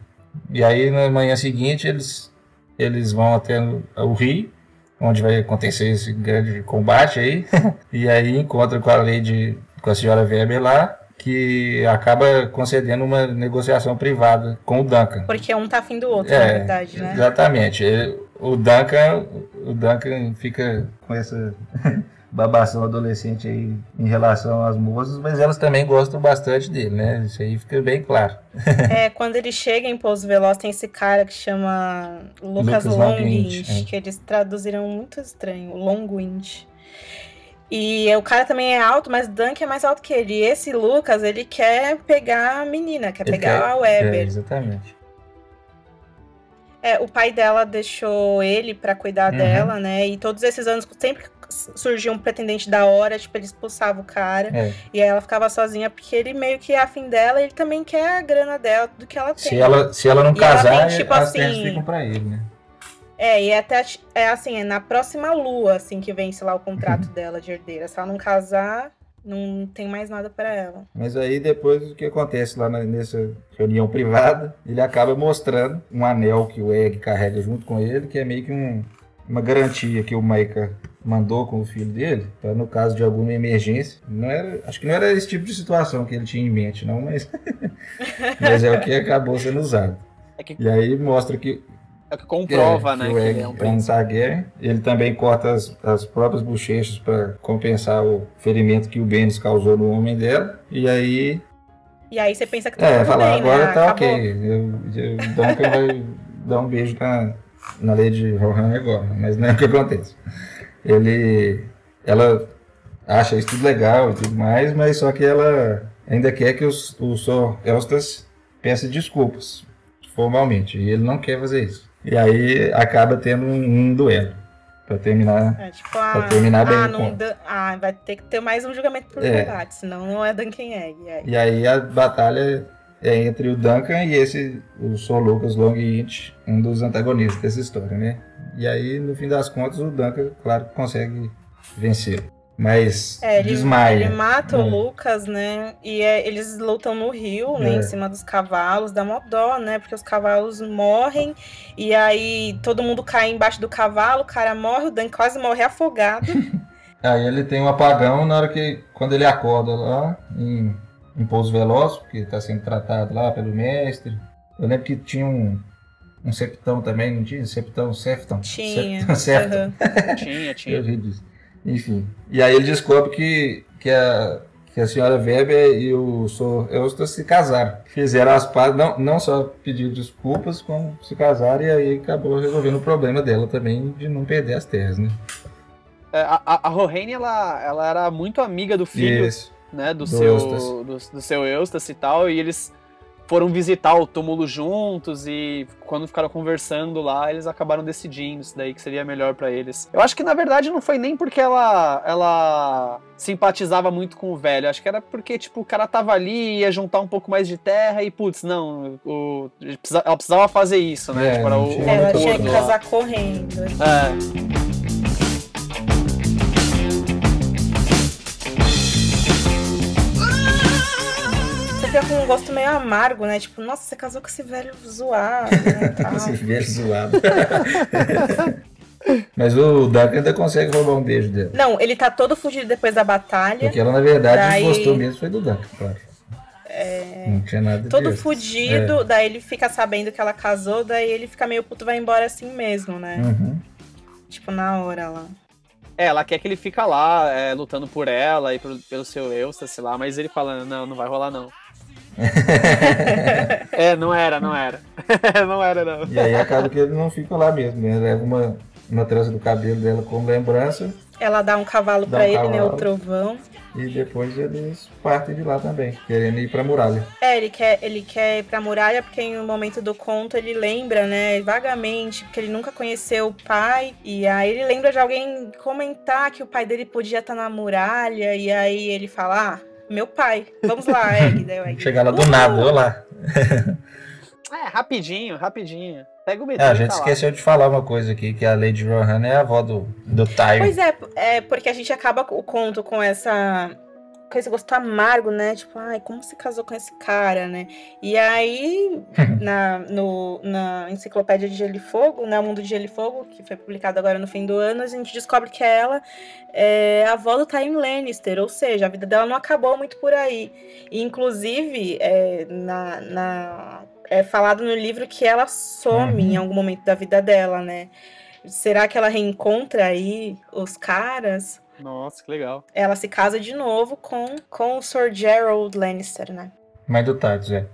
C: E aí na manhã seguinte eles, eles vão até o rio, onde vai acontecer esse grande combate aí. e aí encontra com a Lady, com a senhora Weber lá, que acaba concedendo uma negociação privada com o Duncan.
A: Porque um tá afim do outro,
C: É,
A: na verdade, né?
C: Exatamente. Ele- o Duncan, o Duncan fica com essa babação adolescente aí em relação às moças, mas elas também gostam bastante dele, né? Isso aí fica bem claro.
A: É, quando ele chega em Pouso Veloz, tem esse cara que chama Lucas,
C: Lucas é.
A: que eles traduziram muito estranho, Longwind. E o cara também é alto, mas Dunk é mais alto que ele. E esse Lucas, ele quer pegar a menina, quer
C: Ele
A: pegar
C: quer-
A: a Weber.
C: É, exatamente.
A: É, o pai dela deixou ele pra cuidar
C: Uhum.
A: dela, né? E todos esses anos, sempre que surgia um pretendente da hora, tipo, ele expulsava o cara.
C: É.
A: E aí ela ficava sozinha, porque ele meio que é afim dela, ele também quer a grana dela, do que ela tem.
C: Se ela, se ela não
A: E ela
C: casar,
A: tem, tipo
C: as
A: assim,
C: ficam pra ele, né?
A: É, e é até é assim, é na próxima lua, assim, que vence lá o contrato dela de herdeira. Se ela não casar, não tem mais nada pra ela.
C: Mas aí depois o que acontece lá na- nessa reunião privada, ele acaba mostrando um anel que o Egg carrega junto com ele, que é meio que um- uma garantia que o Maika mandou com o filho dele, para no caso de alguma emergência. Não era, acho que não era esse tipo de situação que ele tinha em mente, não, mas, mas é o que acabou sendo usado.
D: É que,
C: E aí mostra que
D: é que comprova,
C: é,
D: né?
C: que
D: Que
C: o Egg
D: ele é um
C: é um
D: príncipe.
C: Targaryen. Ele também corta as, as próprias bochechas para compensar o ferimento que o Bennis causou no homem dela. E aí
A: E aí você pensa que tá
C: É,
A: tudo
C: falar,
A: bem,
C: agora
A: né?
C: tá
A: Acabou.
C: ok. Eu, eu, o Duncan vai dar um beijo na, na Lady Rohan agora, mas não é o que acontece. Ele. Ela acha isso tudo legal e tudo mais, mas só que ela ainda quer que os, o Sr. Elstas peça desculpas, formalmente, e ele não quer fazer isso. E aí acaba tendo um, um duelo, pra terminar.
A: É, tipo, ah,
C: terminar bem
A: ah, não ah, vai ter que ter mais um julgamento por
C: É.
A: verdade, senão não é Duncan Egg. é.
C: E aí a batalha é entre o Duncan e esse, o Sr. Lucas Long Inch, um dos antagonistas dessa história, né? E aí, no fim das contas, o Duncan, claro, consegue vencer. Mas
A: É, ele,
C: desmaia.
A: ele mata
C: É.
A: o Lucas, né? E é- eles lutam no rio, né?
C: É.
A: Em cima dos cavalos, dá mó dó, né? Porque os cavalos morrem e aí todo mundo cai embaixo do cavalo, o cara morre, o Dan quase morre afogado.
C: Aí ele tem um apagão na hora que, quando ele acorda lá, em, em Pouso Veloz, porque está sendo tratado lá pelo mestre. Eu lembro que tinha um, um septão também, não tinha? Septão, septão?
A: Tinha.
C: Septão, septão.
A: aham.
D: Tinha,
C: Eu
D: tinha.
C: ri disso. Enfim. E aí ele descobre que, que, a, que a senhora Weber e o Sr. Elstas se casaram. Fizeram as pazes, não, não só pediram desculpas, como se casaram, e aí acabou resolvendo o problema dela também de não perder as terras, né?
D: É, A, a, a Rohane, ela, ela era muito amiga do filho,
C: Isso.
D: Né? Do,
C: Do
D: seu,
C: Eustace.
D: do, do seu Eustace e tal, e eles foram visitar o túmulo juntos e quando ficaram conversando lá, eles acabaram decidindo isso daí que seria melhor pra eles. Eu acho que na verdade não foi nem porque ela ela simpatizava muito com o velho, acho que era porque tipo o cara tava ali ia juntar um pouco mais de terra e putz, não, o, ela precisava fazer isso, né?
C: É,
D: Tipo, o,
C: tinha
D: o
A: Ela tinha que casar correndo.
D: É.
A: fica com um gosto meio amargo, né? Tipo, nossa, você casou com esse velho zoado, né?
C: Esse velho zoado. Mas o Duncan ainda consegue roubar um beijo dela.
A: Não, ele tá todo fugido depois da batalha.
C: Porque ela, na verdade,
A: Daí-
C: gostou mesmo foi do Duncan, claro. Não tinha nada
A: Todo
C: Deus.
A: fudido, daí ele fica sabendo que ela casou, daí ele fica meio puto, vai embora assim mesmo, né?
C: Uhum.
A: Tipo, na hora lá.
D: É, ela quer que ele fica lá, é, lutando por ela e pelo, pelo seu Eustace lá, mas ele fala, não, não vai rolar não. é, não era, não era. não era, não.
C: E aí acaba que ele não fica lá mesmo, né? Leva uma, uma trança do cabelo dela como lembrança
A: Ela dá um cavalo
C: Dá
A: pra
C: um
A: ele, né? O
C: cavalo.
A: trovão.
C: e depois eles partem de lá também, querendo ir pra muralha.
A: É, ele quer, ele quer ir pra muralha porque em um momento do conto ele lembra, né, vagamente, porque ele nunca conheceu o pai. E aí ele lembra de alguém comentar que o pai dele podia estar na muralha. E aí ele fala: Ah, meu pai, vamos lá, Egg. Daí Egg,
C: Chegar lá do
A: "Uh!"
C: nada, olha lá.
D: É, rapidinho, rapidinho. Pega o metrô
C: Ah, a gente
D: tá lá.
C: esqueceu de falar uma coisa aqui, que a Lady Rohan é a avó do, do Tyrion.
A: Pois é, é porque a gente acaba o conto com essa. Com esse gosto amargo, né? Tipo, ai, como você casou com esse cara, né? E aí, na, no, na enciclopédia de Gelo e Fogo, né? O Mundo de Gelo e Fogo, que foi publicado agora no fim do ano, a gente descobre que ela é a avó do Tywin Lannister, ou seja, a vida dela não acabou muito por aí. E, inclusive, é, na, na- é falado no livro que ela some
C: Uhum.
A: em algum momento da vida dela, né? Será que ela reencontra aí os caras?
D: Nossa, que legal.
A: Ela se casa de novo com, com o Sir Gerald Lannister, né?
C: Mãe do Tartus, é.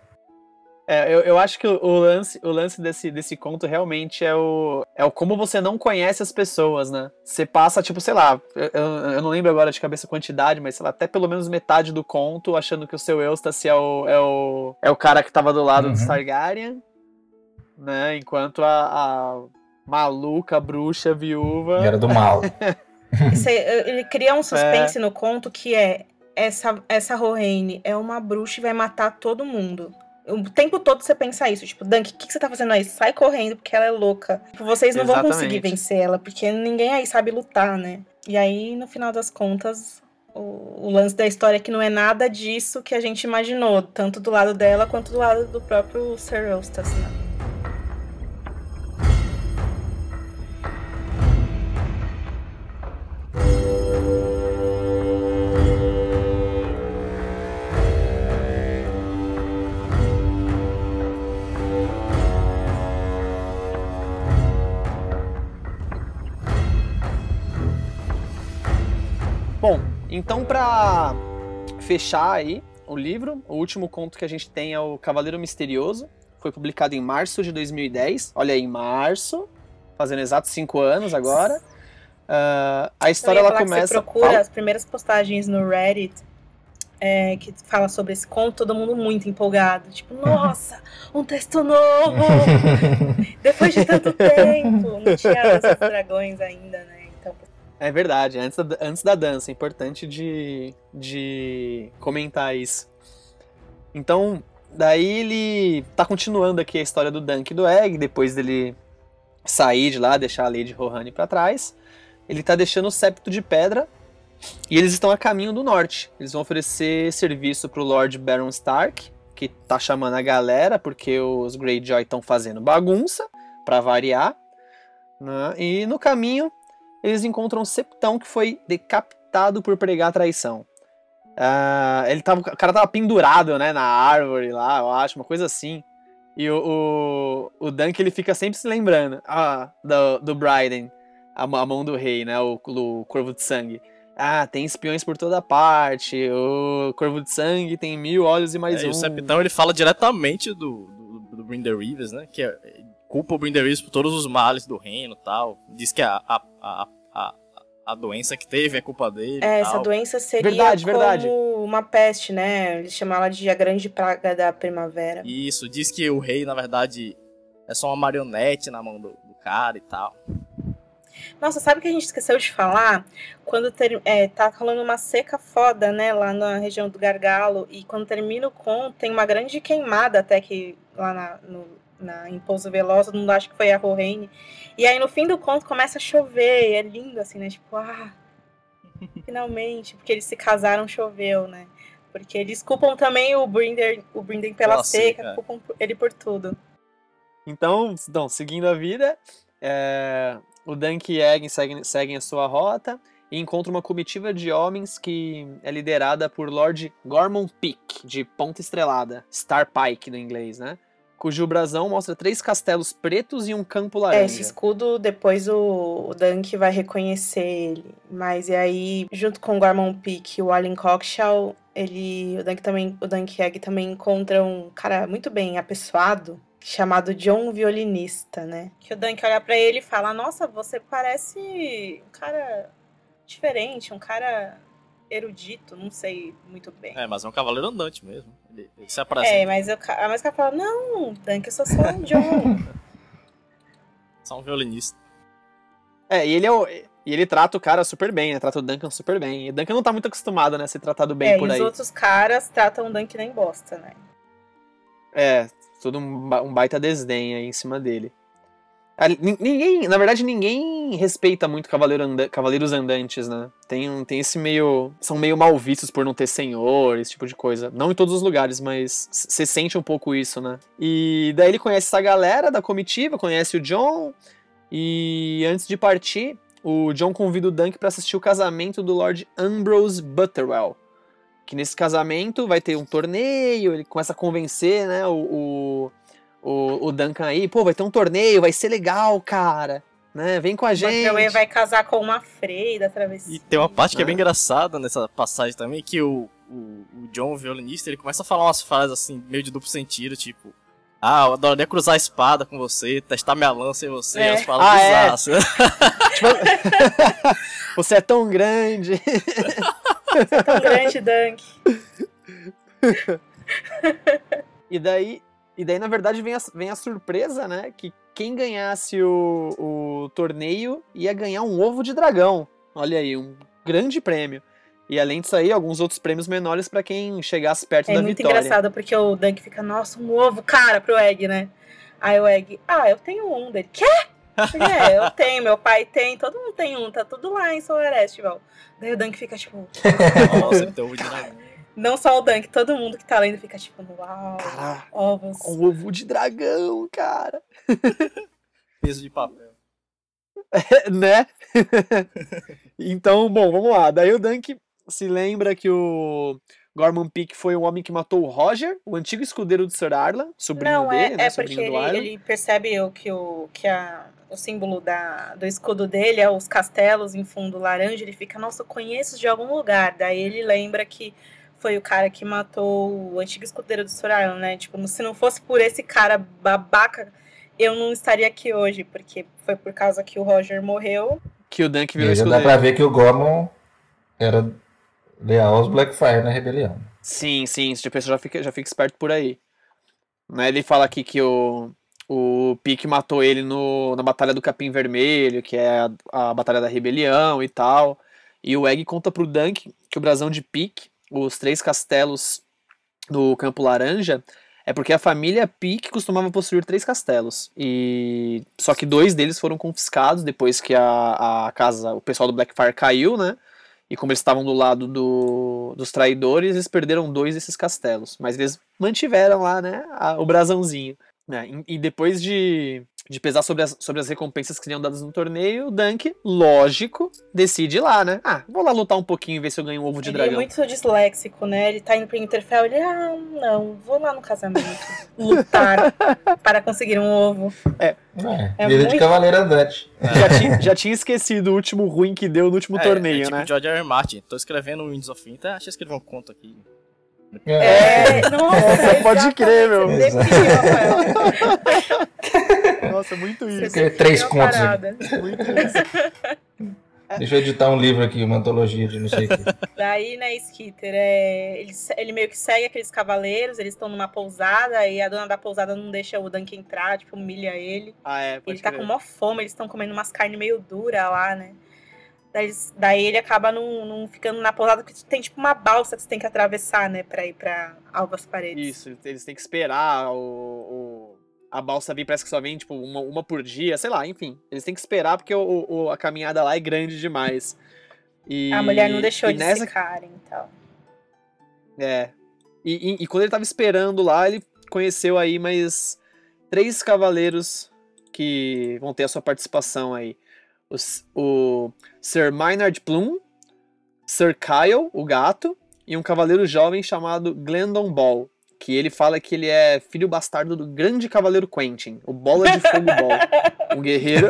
D: É, eu, eu acho que o, lance, o lance desse, desse conto realmente é o, é o como você não conhece as pessoas, né? Você passa, tipo, sei lá, eu, eu- não lembro agora de cabeça a quantidade, mas sei lá, até pelo menos metade do conto achando que o seu Eustace é o, é o, é o cara que tava do lado
C: Uhum.
D: do Targaryen, né? Enquanto a, a maluca, bruxa, viúva.
C: Era do mal.
A: Você- ele cria um suspense no conto que é essa, essa Roraine é uma bruxa e vai matar todo mundo. O tempo todo você pensa isso, tipo, Dunk, o que, que você tá fazendo aí? Sai correndo, porque ela é louca. Tipo, vocês não vão
D: Exatamente.
A: conseguir vencer ela, porque ninguém aí sabe lutar, né? E aí, no final das contas, o, o lance da história é que não é nada disso que a gente imaginou, tanto do lado dela quanto do lado do próprio Sir Eustace, né?
D: Então pra fechar aí o livro. O último conto que a gente tem é o Cavaleiro Misterioso. Foi publicado em março de 2010. Olha aí, em março, fazendo exatos cinco anos agora. Uh, a história ela começa.
A: você procura Fala. as primeiras postagens no Reddit é, que fala sobre esse conto, todo mundo muito empolgado. Tipo, nossa, um texto novo! Depois de tanto tempo! Não tinha os dragões ainda, né?
D: É verdade, antes da, antes da dança, importante de, de comentar isso. Então, daí ele tá continuando aqui a história do Dunk e do Egg, depois dele sair de lá, deixar a Lady Rohani para trás. Ele tá deixando o septo de pedra e eles estão a caminho do norte. Eles vão oferecer serviço pro Lord Baron Stark, que tá chamando a galera porque os Greyjoy estão fazendo bagunça, para variar. Né? E no caminho eles encontram septão que foi decapitado por pregar traição. Uh, ele tava, o cara tava pendurado né, na árvore lá, eu acho, uma coisa assim. E o, o, o Dunk ele fica sempre se lembrando ah, do, do Bryden, a, a mão do rei, né? O, o Corvo de Sangue. Ah, tem espiões por toda parte, o Corvo de Sangue tem mil olhos e mais
B: é,
D: um. E
B: o Septão ele fala diretamente do, do, do Reeves, né? Que é, culpa o Brinder Reeves por todos os males do reino tal. Diz que a, a, a, a, a doença que teve é culpa dele.
A: É, essa doença seria
D: verdade,
A: como
D: verdade.
A: uma peste, né? Eles chamam ela de a grande praga da primavera.
B: Isso, diz que o rei, na verdade, é só uma marionete na mão do, do cara e tal.
A: Nossa, sabe o que a gente esqueceu de falar? Quando ter, é, tá rolando uma seca foda, né, lá na região do Gargalo, e quando termina o conto, tem uma grande queimada até que lá na, no, na, em Pouso Veloz, mundo acha que foi a Roraine. E aí no fim do conto começa a chover, e é lindo assim, né? Tipo, ah, finalmente, porque eles se casaram, choveu, né? Porque eles culpam também o Brinder, o Brinder pela Nossa, seca, é. culpam ele por tudo.
D: Então, então seguindo a vida, é, o Dunk e Egg seguem, seguem a sua rota e encontram uma comitiva de homens que é liderada por Lord Gormon Peak, de Ponta Estrelada, Star Pike no inglês, né? Cujo brasão mostra três castelos pretos e um campo laranja.
A: É, esse escudo, depois o, o Dunk vai reconhecer ele. Mas e aí, junto com o Gormon Peak e o Allen Cockshaw, ele, o Dunk também, o Dunk Egg também encontra um cara muito bem apessoado, chamado John Violinista, né? Que o Dunk olha para ele e fala: Nossa, você parece um cara diferente, um cara erudito, não sei muito bem.
B: É, mas é um cavaleiro andante mesmo. Ele, ele se aparece.
A: É, mas, eu, mas o cara fala: Não, Dunk, eu sou só um John.
B: só um violinista.
D: É, e ele é o. E ele trata o cara super bem, né? Trata o Duncan super bem. E o Duncan não tá muito acostumado, né? A ser tratado bem
A: é,
D: por
A: e
D: aí.
A: os outros caras tratam o Duncan nem bosta, né?
D: É, todo um baita desdém aí em cima dele. Ninguém, na verdade, ninguém respeita muito cavaleiro anda cavaleiros andantes, né? Tem, tem esse meio. São meio mal vistos por não ter senhor, esse tipo de coisa. Não em todos os lugares, mas você sente um pouco isso, né? E daí ele conhece essa galera da comitiva, conhece o John. E antes de partir, o John convida o Dunk para assistir o casamento do Lord Ambrose Butterwell que nesse casamento vai ter um torneio, ele começa a convencer, né, o, o, o, o Duncan aí, pô, vai ter um torneio, vai ser legal, cara, né, vem com a gente.
A: O vai casar com uma freira travessia.
B: E tem uma parte que é bem né? engraçada nessa passagem também, que o, o, o John, o violinista, ele começa a falar umas frases assim, meio de duplo sentido, tipo, ah, eu adoraria cruzar a espada com você, testar minha lança em você, é. as palavras ah, é.
D: tipo, Você é tão grande.
A: Você é tão grande, Dunk.
D: e daí, e daí, na verdade, vem a, vem a surpresa, né? Que quem ganhasse o, o torneio ia ganhar um ovo de dragão. Olha aí, um grande prêmio. E além disso aí, alguns outros prêmios menores para quem chegasse perto
A: é
D: da vitória.
A: É muito engraçado, porque o Dunk fica, nossa, um ovo, cara, pro Egg, né? Aí o Egg, ah, eu tenho um dele. Quê? É, eu tenho, meu pai tem, todo mundo tem um, tá tudo lá em Solar Festival. Daí o Dunk fica tipo.
B: Nossa, então ovo de dragão.
A: Não só o Dunk, todo mundo que tá lendo fica tipo, uau, Caraca, ovos.
D: Um ovo de dragão, cara.
B: Peso de papel.
D: É, né? então, bom, vamos lá. Daí o Dunk se lembra que o Gorman Peak foi o homem que matou o Roger, o antigo escudeiro do Sir Arlan, sobrinho
A: Não,
D: dele,
A: é,
D: né,
A: é porque ele, ele, percebe o, que, o, que a, o símbolo da, do escudo dele é os castelos em fundo laranja, ele fica, nossa, eu conheço de algum lugar. Daí ele lembra que foi o cara que matou o antigo escudeiro do Soraya, né? Tipo, se não fosse por esse cara babaca, eu não estaria aqui hoje, porque foi por causa que o Roger morreu.
D: Que o Dunk virou
C: E já
D: escudeiro.
C: dá pra ver que o Gorman era leal aos Blackfire na rebelião.
D: Sim, sim, esse pessoa já fica, já fica esperto por aí. Né, ele fala aqui que o, o Pique matou ele no, na Batalha do Capim Vermelho, que é a, a Batalha da Rebelião e tal. E o Egg conta pro Dunk que o brasão de Pique, os três castelos do Campo Laranja, é porque a família Pique costumava possuir três castelos. E só que dois deles foram confiscados depois que a, a casa, o pessoal do Blackfire caiu, né? E como eles estavam do lado do, dos traidores, eles perderam dois desses castelos. Mas eles mantiveram lá, né, a- o brasãozinho. né? E, e depois de, de pesar sobre as, sobre as recompensas que seriam dadas no torneio, o Dunk, lógico, decide ir lá, né? Ah, vou lá lutar um pouquinho e ver se eu ganho um ovo de
A: Ele é
D: dragão.
A: muito disléxico, né? Ele tá indo pro Interfell, ele, ah, não, vou lá no casamento lutar para conseguir um ovo.
C: É,
A: É
C: vida de
A: muito-
C: cavaleiro andante.
D: Já, tinha, já tinha esquecido o último ruim que deu no último
B: É,
D: torneio,
B: é tipo
D: né?
B: George R. R. Martin. Tô escrevendo o Winds of Winter, achei que escrever um conto aqui.
A: É, nossa,
D: Pode crer, meu.
A: Definiu, Rafael.
D: Nossa, muito
A: Você
D: isso.
C: Escrever três contos.
D: Muito isso.
C: Deixa eu editar um livro aqui, uma antologia de não sei o que.
A: Daí, né, Skitter, é, ele, ele meio que segue aqueles cavaleiros, eles estão numa pousada e a dona da pousada não deixa o Dunk entrar, tipo, humilha ele.
D: Ah, é, pode
A: ele tá
D: crer.
A: com mó fome, eles estão comendo umas carnes meio duras lá, né? Daí, ele acaba não, não ficando na pousada, porque tem tipo uma balsa que você tem que atravessar, né, pra ir pra Alvas Paredes.
D: Isso, eles têm que esperar o, o- a balsa vir, parece que só vem, tipo, uma, uma por dia, sei lá, enfim. Eles têm que esperar porque o, o- a caminhada lá é grande demais. E,
A: A mulher não deixou de
D: nessa,
A: se ficarem e tal.
D: É. E, e- e quando ele tava esperando lá, ele conheceu aí mais três cavaleiros que vão ter a sua participação aí. Os- o Sir Maynard Plum, Sir Kyle, o gato, e um cavaleiro jovem chamado Glendon Ball. Que ele fala que ele é filho bastardo do grande cavaleiro Quentin, o Bola de Fogo Ball. Um guerreiro.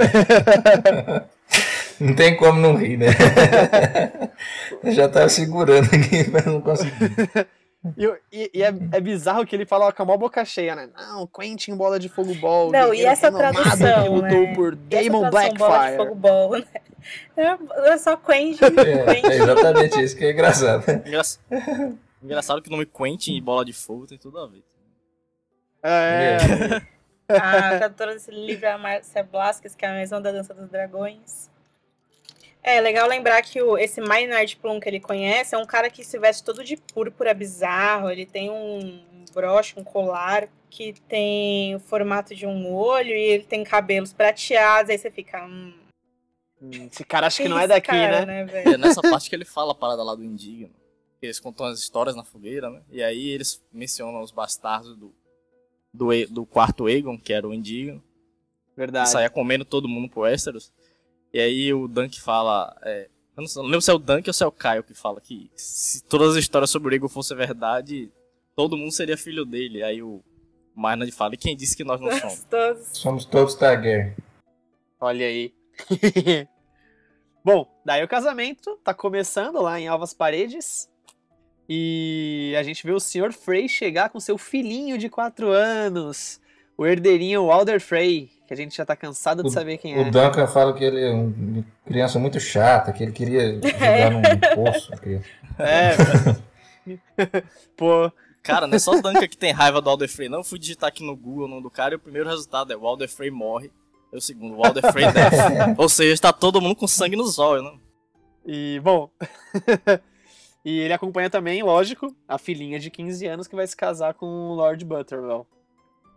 C: Não tem como não rir, né? Eu já tava segurando aqui, mas não consegui.
D: E, e- e é, é bizarro que ele fala com a maior boca cheia, né? Não, Quentin Bola de Fogo Ball.
A: Não, e essa tradução,
D: que lutou
A: né?
D: por
A: E essa
D: Damon
A: tradução Bola de
D: Blackfire.
A: Fogo Ball, né? É, é só Quentin,
C: É, é exatamente isso que é engraçado.
B: Engra- Engraçado que o nome Quentin e Bola de Fogo tem tudo a ver.
D: É,
A: A tradutora desse livro é a Márcia Blasquez, que é a mesma da Dança dos Dragões. É legal lembrar que o, esse Maynard Plum que ele conhece é um cara que se veste todo de púrpura bizarro. Ele tem um broche, um colar que tem o formato de um olho e ele tem cabelos prateados. Aí você fica. Hum,
D: Hum, Esse cara acho que não é
A: esse
D: daqui,
A: cara,
D: né?
A: Velho?
B: é nessa parte que ele fala a parada lá do indigno. Eles contam as histórias na fogueira, né? E aí eles mencionam os bastardos do, do, E- do quarto Aegon, que era o indigno. que
D: Verdade.
B: saía comendo todo mundo pro Westeros. E aí o Dunk fala. é, eu não, sei- não lembro se é o Dunk ou se é o Caio que fala que se todas as histórias sobre o Aegon fossem verdade, todo mundo seria filho dele. Aí o Maynard fala, e quem disse que nós não somos?
A: Gostoso.
C: Somos todos Targaryen.
D: Olha aí. Bom, daí o casamento tá começando lá em Alvas Paredes. E a gente vê o Sr. Frey chegar com seu filhinho de 4 anos. O herdeirinho Walder Frey, que a gente já tá cansado de saber quem
C: O
D: é.
C: Duncan fala que ele é uma criança muito chata, que ele queria jogar num poço. que-
D: É. Pô,
B: Cara, não é só o Duncan que tem raiva do Alder Frey, não. Eu fui digitar aqui no Google o nome do cara e o primeiro resultado é o Alder Frey morre. E o segundo, o Alder Frey death. Ou seja, está todo mundo com sangue nos olhos, né?
D: E, bom. e ele acompanha também, lógico, a filhinha de 15 anos que vai se casar com o Lord Butterwell.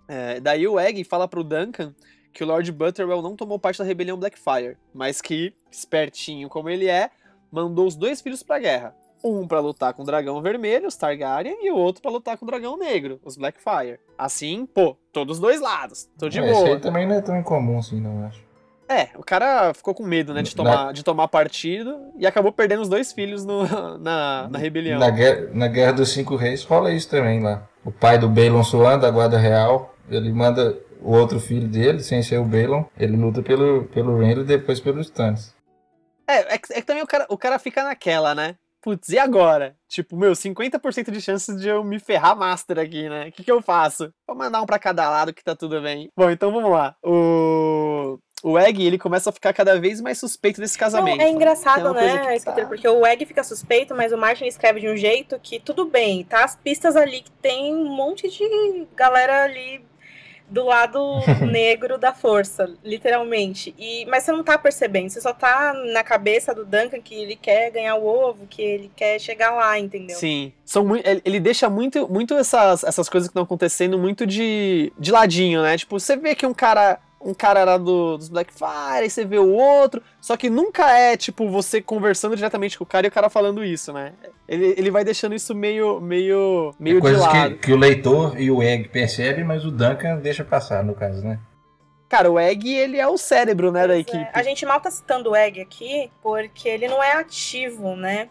D: É, daí o Egg fala pro Duncan que o Lord Butterwell não tomou parte da rebelião Blackfire, mas que, espertinho como ele é, mandou os dois filhos pra guerra. Um pra lutar com o dragão vermelho, os Targaryen, e o outro pra lutar com o dragão negro, os Blackfire. Assim, pô, todos os dois lados. Tô de
C: É, Isso
D: boa.
C: aí também não é tão incomum assim, não acho.
D: É, o cara ficou com medo, né, de tomar, de tomar partido e acabou perdendo os dois filhos no- na, na rebelião.
C: Na guerra, na guerra dos Cinco Reis rola isso também lá. O pai do Balon Swan, da Guarda Real, ele manda o outro filho dele, sem ser o Balon, ele luta pelo, pelo Renly e depois pelos Stannis.
D: É, é que, é que também o cara, o cara fica naquela, né? putz, e agora? Tipo, meu, 50% de chances de eu me ferrar master aqui, né? O que, que eu faço? Vou mandar um pra cada lado que tá tudo bem. Bom, então vamos lá. O o Egg, ele começa a ficar cada vez mais suspeito desse casamento.
A: Não, é engraçado, é né, tá... porque o Egg fica suspeito, mas o Martin escreve de um jeito que tudo bem, tá as pistas ali que tem um monte de galera ali do lado negro da força, literalmente. E, mas você não tá percebendo, você só tá na cabeça do Duncan que ele quer ganhar o ovo, que ele quer chegar lá, entendeu?
D: Sim. São muito, ele deixa muito, muito essas, essas coisas que estão acontecendo muito de, de ladinho, né? Tipo, você vê que um cara um cara era do, dos Blackfire, aí você vê o outro. Só que nunca é, tipo, você conversando diretamente com o cara e o cara falando isso, né? Ele, ele vai deixando isso meio, meio, meio é
C: de lado. Que, que o leitor e o Egg percebem, mas o Duncan deixa passar, no caso, né?
D: Cara, o Egg, ele é o cérebro, né, da
A: é.
D: equipe.
A: A gente mal tá citando o Egg aqui, porque ele não é ativo, né?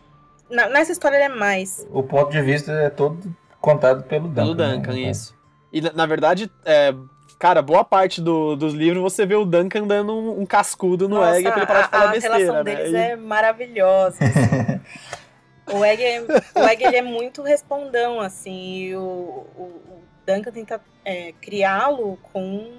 A: nessa história ele é mais.
C: O ponto de vista é todo contado pelo Duncan.
D: Pelo Duncan, né? isso. E, na, na verdade, é, Cara, boa parte do, dos livros você vê o Duncan dando um, um cascudo no Nossa, Egg pra ele parar de falar
A: a
D: besteira. A
A: relação
D: né?
A: deles é maravilhosa. Assim. o Egg, é, o Egg ele é muito respondão, assim, e o, o, o Duncan tenta é, criá-lo com.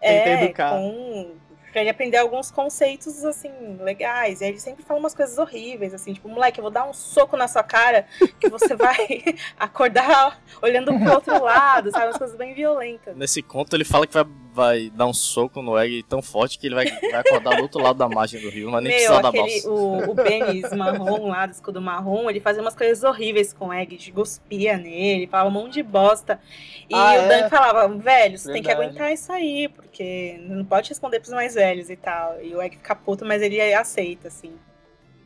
A: É, com pra ele aprender alguns conceitos, assim, legais. E aí ele sempre fala umas coisas horríveis, assim, tipo, moleque, eu vou dar um soco na sua cara que você vai acordar olhando pro outro lado, sabe? Umas coisas bem violentas.
B: Nesse conto ele fala que vai, vai dar um soco no Egg tão forte que ele vai, vai acordar do outro lado da margem do rio, mas nem Meu, precisar aquele, da balsa.
A: O, o Benis marrom lá, do escudo marrom, ele fazia umas coisas horríveis com o Egg, de guspia nele, falava um monte de bosta. E ah, o Dan é? falava, velho, você Verdade. tem que aguentar isso aí, porque não pode responder pros mais velhos e tal. E o Egg fica puto, mas ele aceita, assim.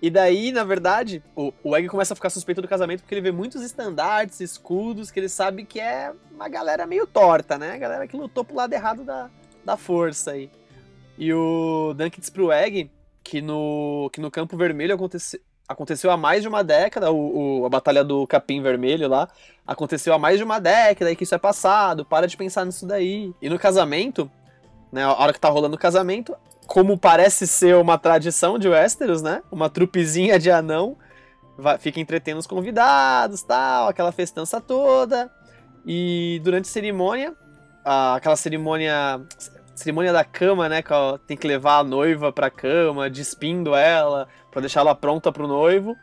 D: E daí, na verdade, o, o Egg começa a ficar suspeito do casamento porque ele vê muitos estandartes, escudos, que ele sabe que é uma galera meio torta, né? Galera que lutou pro lado errado da, da força aí. E o Dunk diz pro Egg que no, que no Campo Vermelho aconteceu, aconteceu há mais de uma década, o, o, a Batalha do Capim Vermelho lá, aconteceu há mais de uma década e que isso é passado, para de pensar nisso daí. E no casamento, né, a hora que tá rolando o casamento, como parece ser uma tradição de Westeros, né? Uma trupezinha de anão vai, fica entretendo os convidados, tal, aquela festança toda. E durante a cerimônia, a, aquela cerimônia cerimônia da cama, né, que tem que levar a noiva pra cama, despindo ela, para deixar ela pronta pro noivo.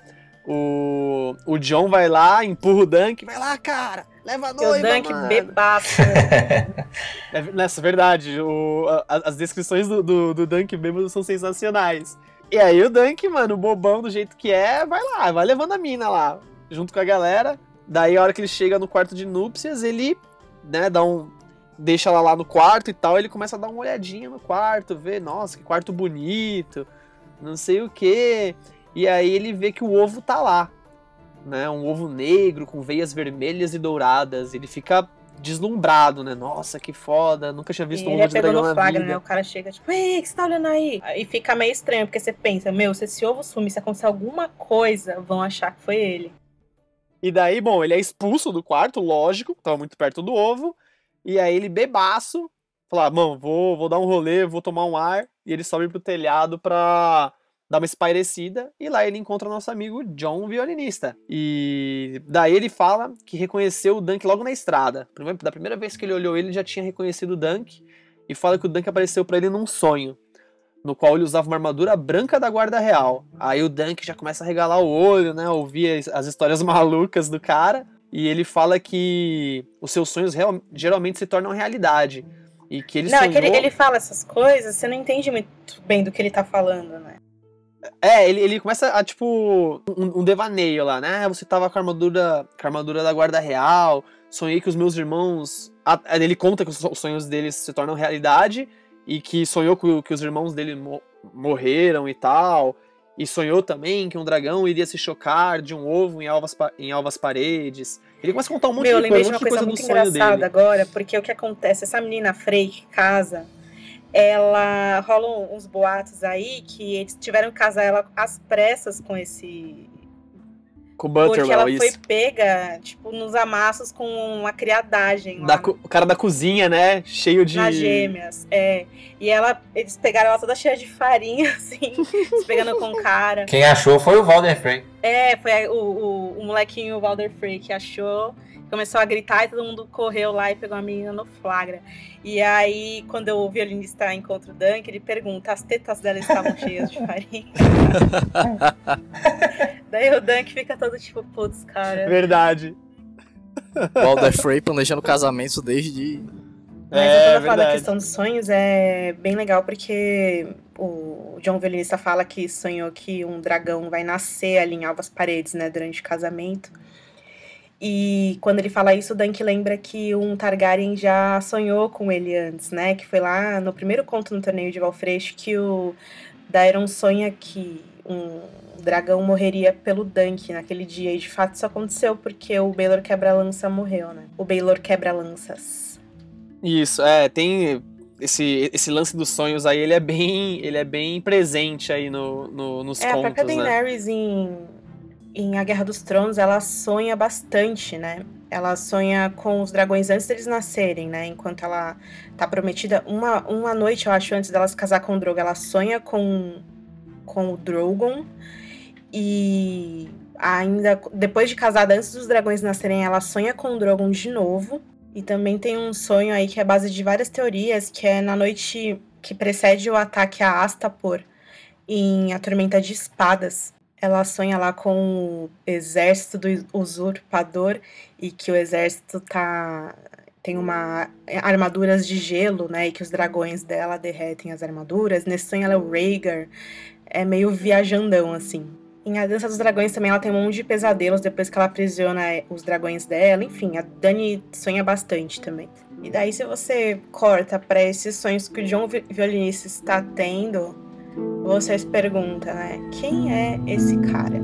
D: O, o John vai lá, empurra o Dunk, vai lá, cara, leva a noiva,
A: o Dunk
D: mano.
A: bebaço.
D: é, nessa verdade, o, a, as descrições do, do, do Dunk bêbado são sensacionais. E aí o Dunk, mano, bobão do jeito que é, vai lá, vai levando a mina lá, junto com a galera. Daí a hora que ele chega no quarto de núpcias, ele, né, dá um... Deixa ela lá no quarto e tal, ele começa a dar uma olhadinha no quarto, ver, nossa, que quarto bonito, não sei o que. E aí ele vê que o ovo tá lá, né? Um ovo negro com veias vermelhas e douradas. Ele fica deslumbrado, né? Nossa, que foda, nunca tinha visto
A: e
D: um ovo de dragão
A: no
D: flagra,
A: né? O cara chega tipo, ei, o que você tá olhando aí? E fica meio estranho, porque você pensa, meu, se esse ovo sumir, se acontecer alguma coisa, vão achar que foi ele.
D: E daí, bom, ele é expulso do quarto, lógico, tava muito perto do ovo. E aí ele bebaço, fala, mano, vou, vou dar um rolê, vou tomar um ar. E ele sobe pro telhado pra dá uma espairecida e lá ele encontra o nosso amigo John, violinista. E daí ele fala que reconheceu o Dunk logo na estrada. Da primeira vez que ele olhou ele, já tinha reconhecido o Dunk e fala que o Dunk apareceu para ele num sonho, no qual ele usava uma armadura branca da Guarda Real. Aí o Dunk já começa a regalar o olho, né, ouvir as histórias malucas do cara, e ele fala que os seus sonhos real, geralmente se tornam realidade. E que ele
A: Não,
D: sonhou...
A: é que ele, ele fala essas coisas, você não entende muito bem do que ele tá falando, né?
D: É, ele, ele começa a, tipo, um, um, devaneio lá, né? Você tava com a armadura, com a armadura da guarda real, sonhei que os meus irmãos... Ele conta que os sonhos deles se tornam realidade e que sonhou que, que os irmãos dele mo morreram e tal. E sonhou também que um dragão iria se chocar de um ovo em alvas, em alvas paredes. Ele começa a contar um monte
A: Meu,
D: de coisa,
A: um monte de coisa, muito engraçada agora, porque o que acontece, essa menina Frey que casa ela rolam uns boatos aí que eles tiveram que casar ela às pressas com esse
D: com o Butterwell,
A: Porque ela
D: isso.
A: foi pega, tipo, nos amassos com uma criadagem.
D: Da o cara da cozinha, né? Cheio de.
A: Nas gêmeas, é. E ela, eles pegaram ela toda cheia de farinha, assim, se pegando com o cara.
C: Quem achou foi o Valder Frey.
A: É, foi o, o, o molequinho o Valder Frey que achou, começou a gritar e todo mundo correu lá e pegou a menina no flagra. E aí, quando o violinista encontra o Dunk, ele pergunta: as tetas dela estavam cheias de farinha. Daí o Dunk fica todo tipo, putz, cara.
D: Verdade.
B: Walder Frey planejando casamentos desde.
A: Mas
D: É,
A: eu falar da questão dos sonhos é bem legal porque o John Violinista fala que sonhou que um dragão vai nascer ali em Alvas Paredes, né, durante o casamento. E quando ele fala isso, o Dunk lembra que um Targaryen já sonhou com ele antes, né? Que foi lá no primeiro conto no torneio de Valfreixo que o Daeron sonha que um dragão morreria pelo Dunk naquele dia. E de fato isso aconteceu porque o Baelor Quebra-Lança morreu, né? O Baelor Quebra-Lanças.
D: Isso, é, tem esse, esse lance dos sonhos aí, ele é bem, ele é bem presente aí no, no- nos
A: É, a própria
D: contos, né?
A: Daenerys em, em A Guerra dos Tronos, ela sonha bastante, né? Ela sonha com os dragões antes deles nascerem, né? Enquanto ela tá prometida, uma, uma noite, eu acho, antes dela se casar com o Drogo, ela sonha com, com o Drogon. E ainda, depois de casada, antes dos dragões nascerem, ela sonha com o Drogon de novo. E também tem um sonho aí que é base de várias teorias, que é na noite que precede o ataque a Astapor em A Tormenta de Espadas. Ela sonha lá com o exército do usurpador e que o exército tá tem uma armaduras de gelo, né, e que os dragões dela derretem as armaduras. Nesse sonho ela é o Rhaegar, é meio viajandão assim. Em A Dança dos Dragões também ela tem um monte de pesadelos depois que ela aprisiona os dragões dela. Enfim, a Dani sonha bastante também. E daí, se você corta para esses sonhos que o John Vi- Violinista está tendo, você se pergunta, né? Quem é esse cara?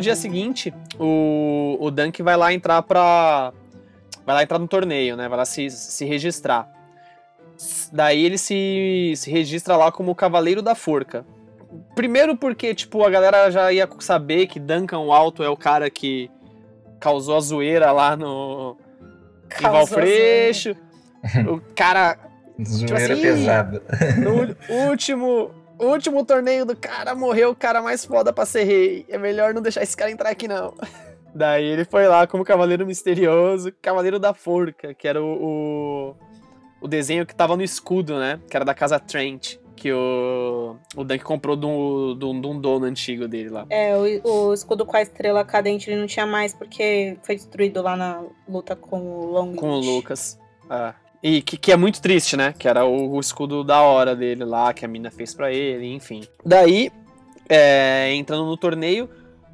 D: No dia seguinte, o, o Dunk vai lá entrar pra. Vai lá entrar no torneio, né? Vai lá se, se registrar. Daí ele se, se registra lá como Cavaleiro da Forca. Primeiro porque, tipo, a galera já ia saber que Duncan Alto é o cara que causou a zoeira lá no. Em
A: Causou
D: Valfreixo. O cara
C: Zoeira
D: assim,
C: pesada.
D: no último, último torneio do cara morreu o cara mais foda pra ser rei. É melhor não deixar esse cara entrar aqui, não. Daí ele foi lá como Cavaleiro Misterioso, Cavaleiro da Forca, que era o, o, o desenho que tava no escudo, né? Que era da casa Trent, que o, o Dunk comprou de um, de um- de um dono antigo dele lá.
A: É, o, o escudo com a estrela cadente ele não tinha mais porque foi destruído lá na luta com o Long
D: Com o. Lucas. Ah. E que, que é muito triste, né? Que era o, o escudo da hora dele lá, que a mina fez pra ele, enfim. Daí, é, entrando no torneio,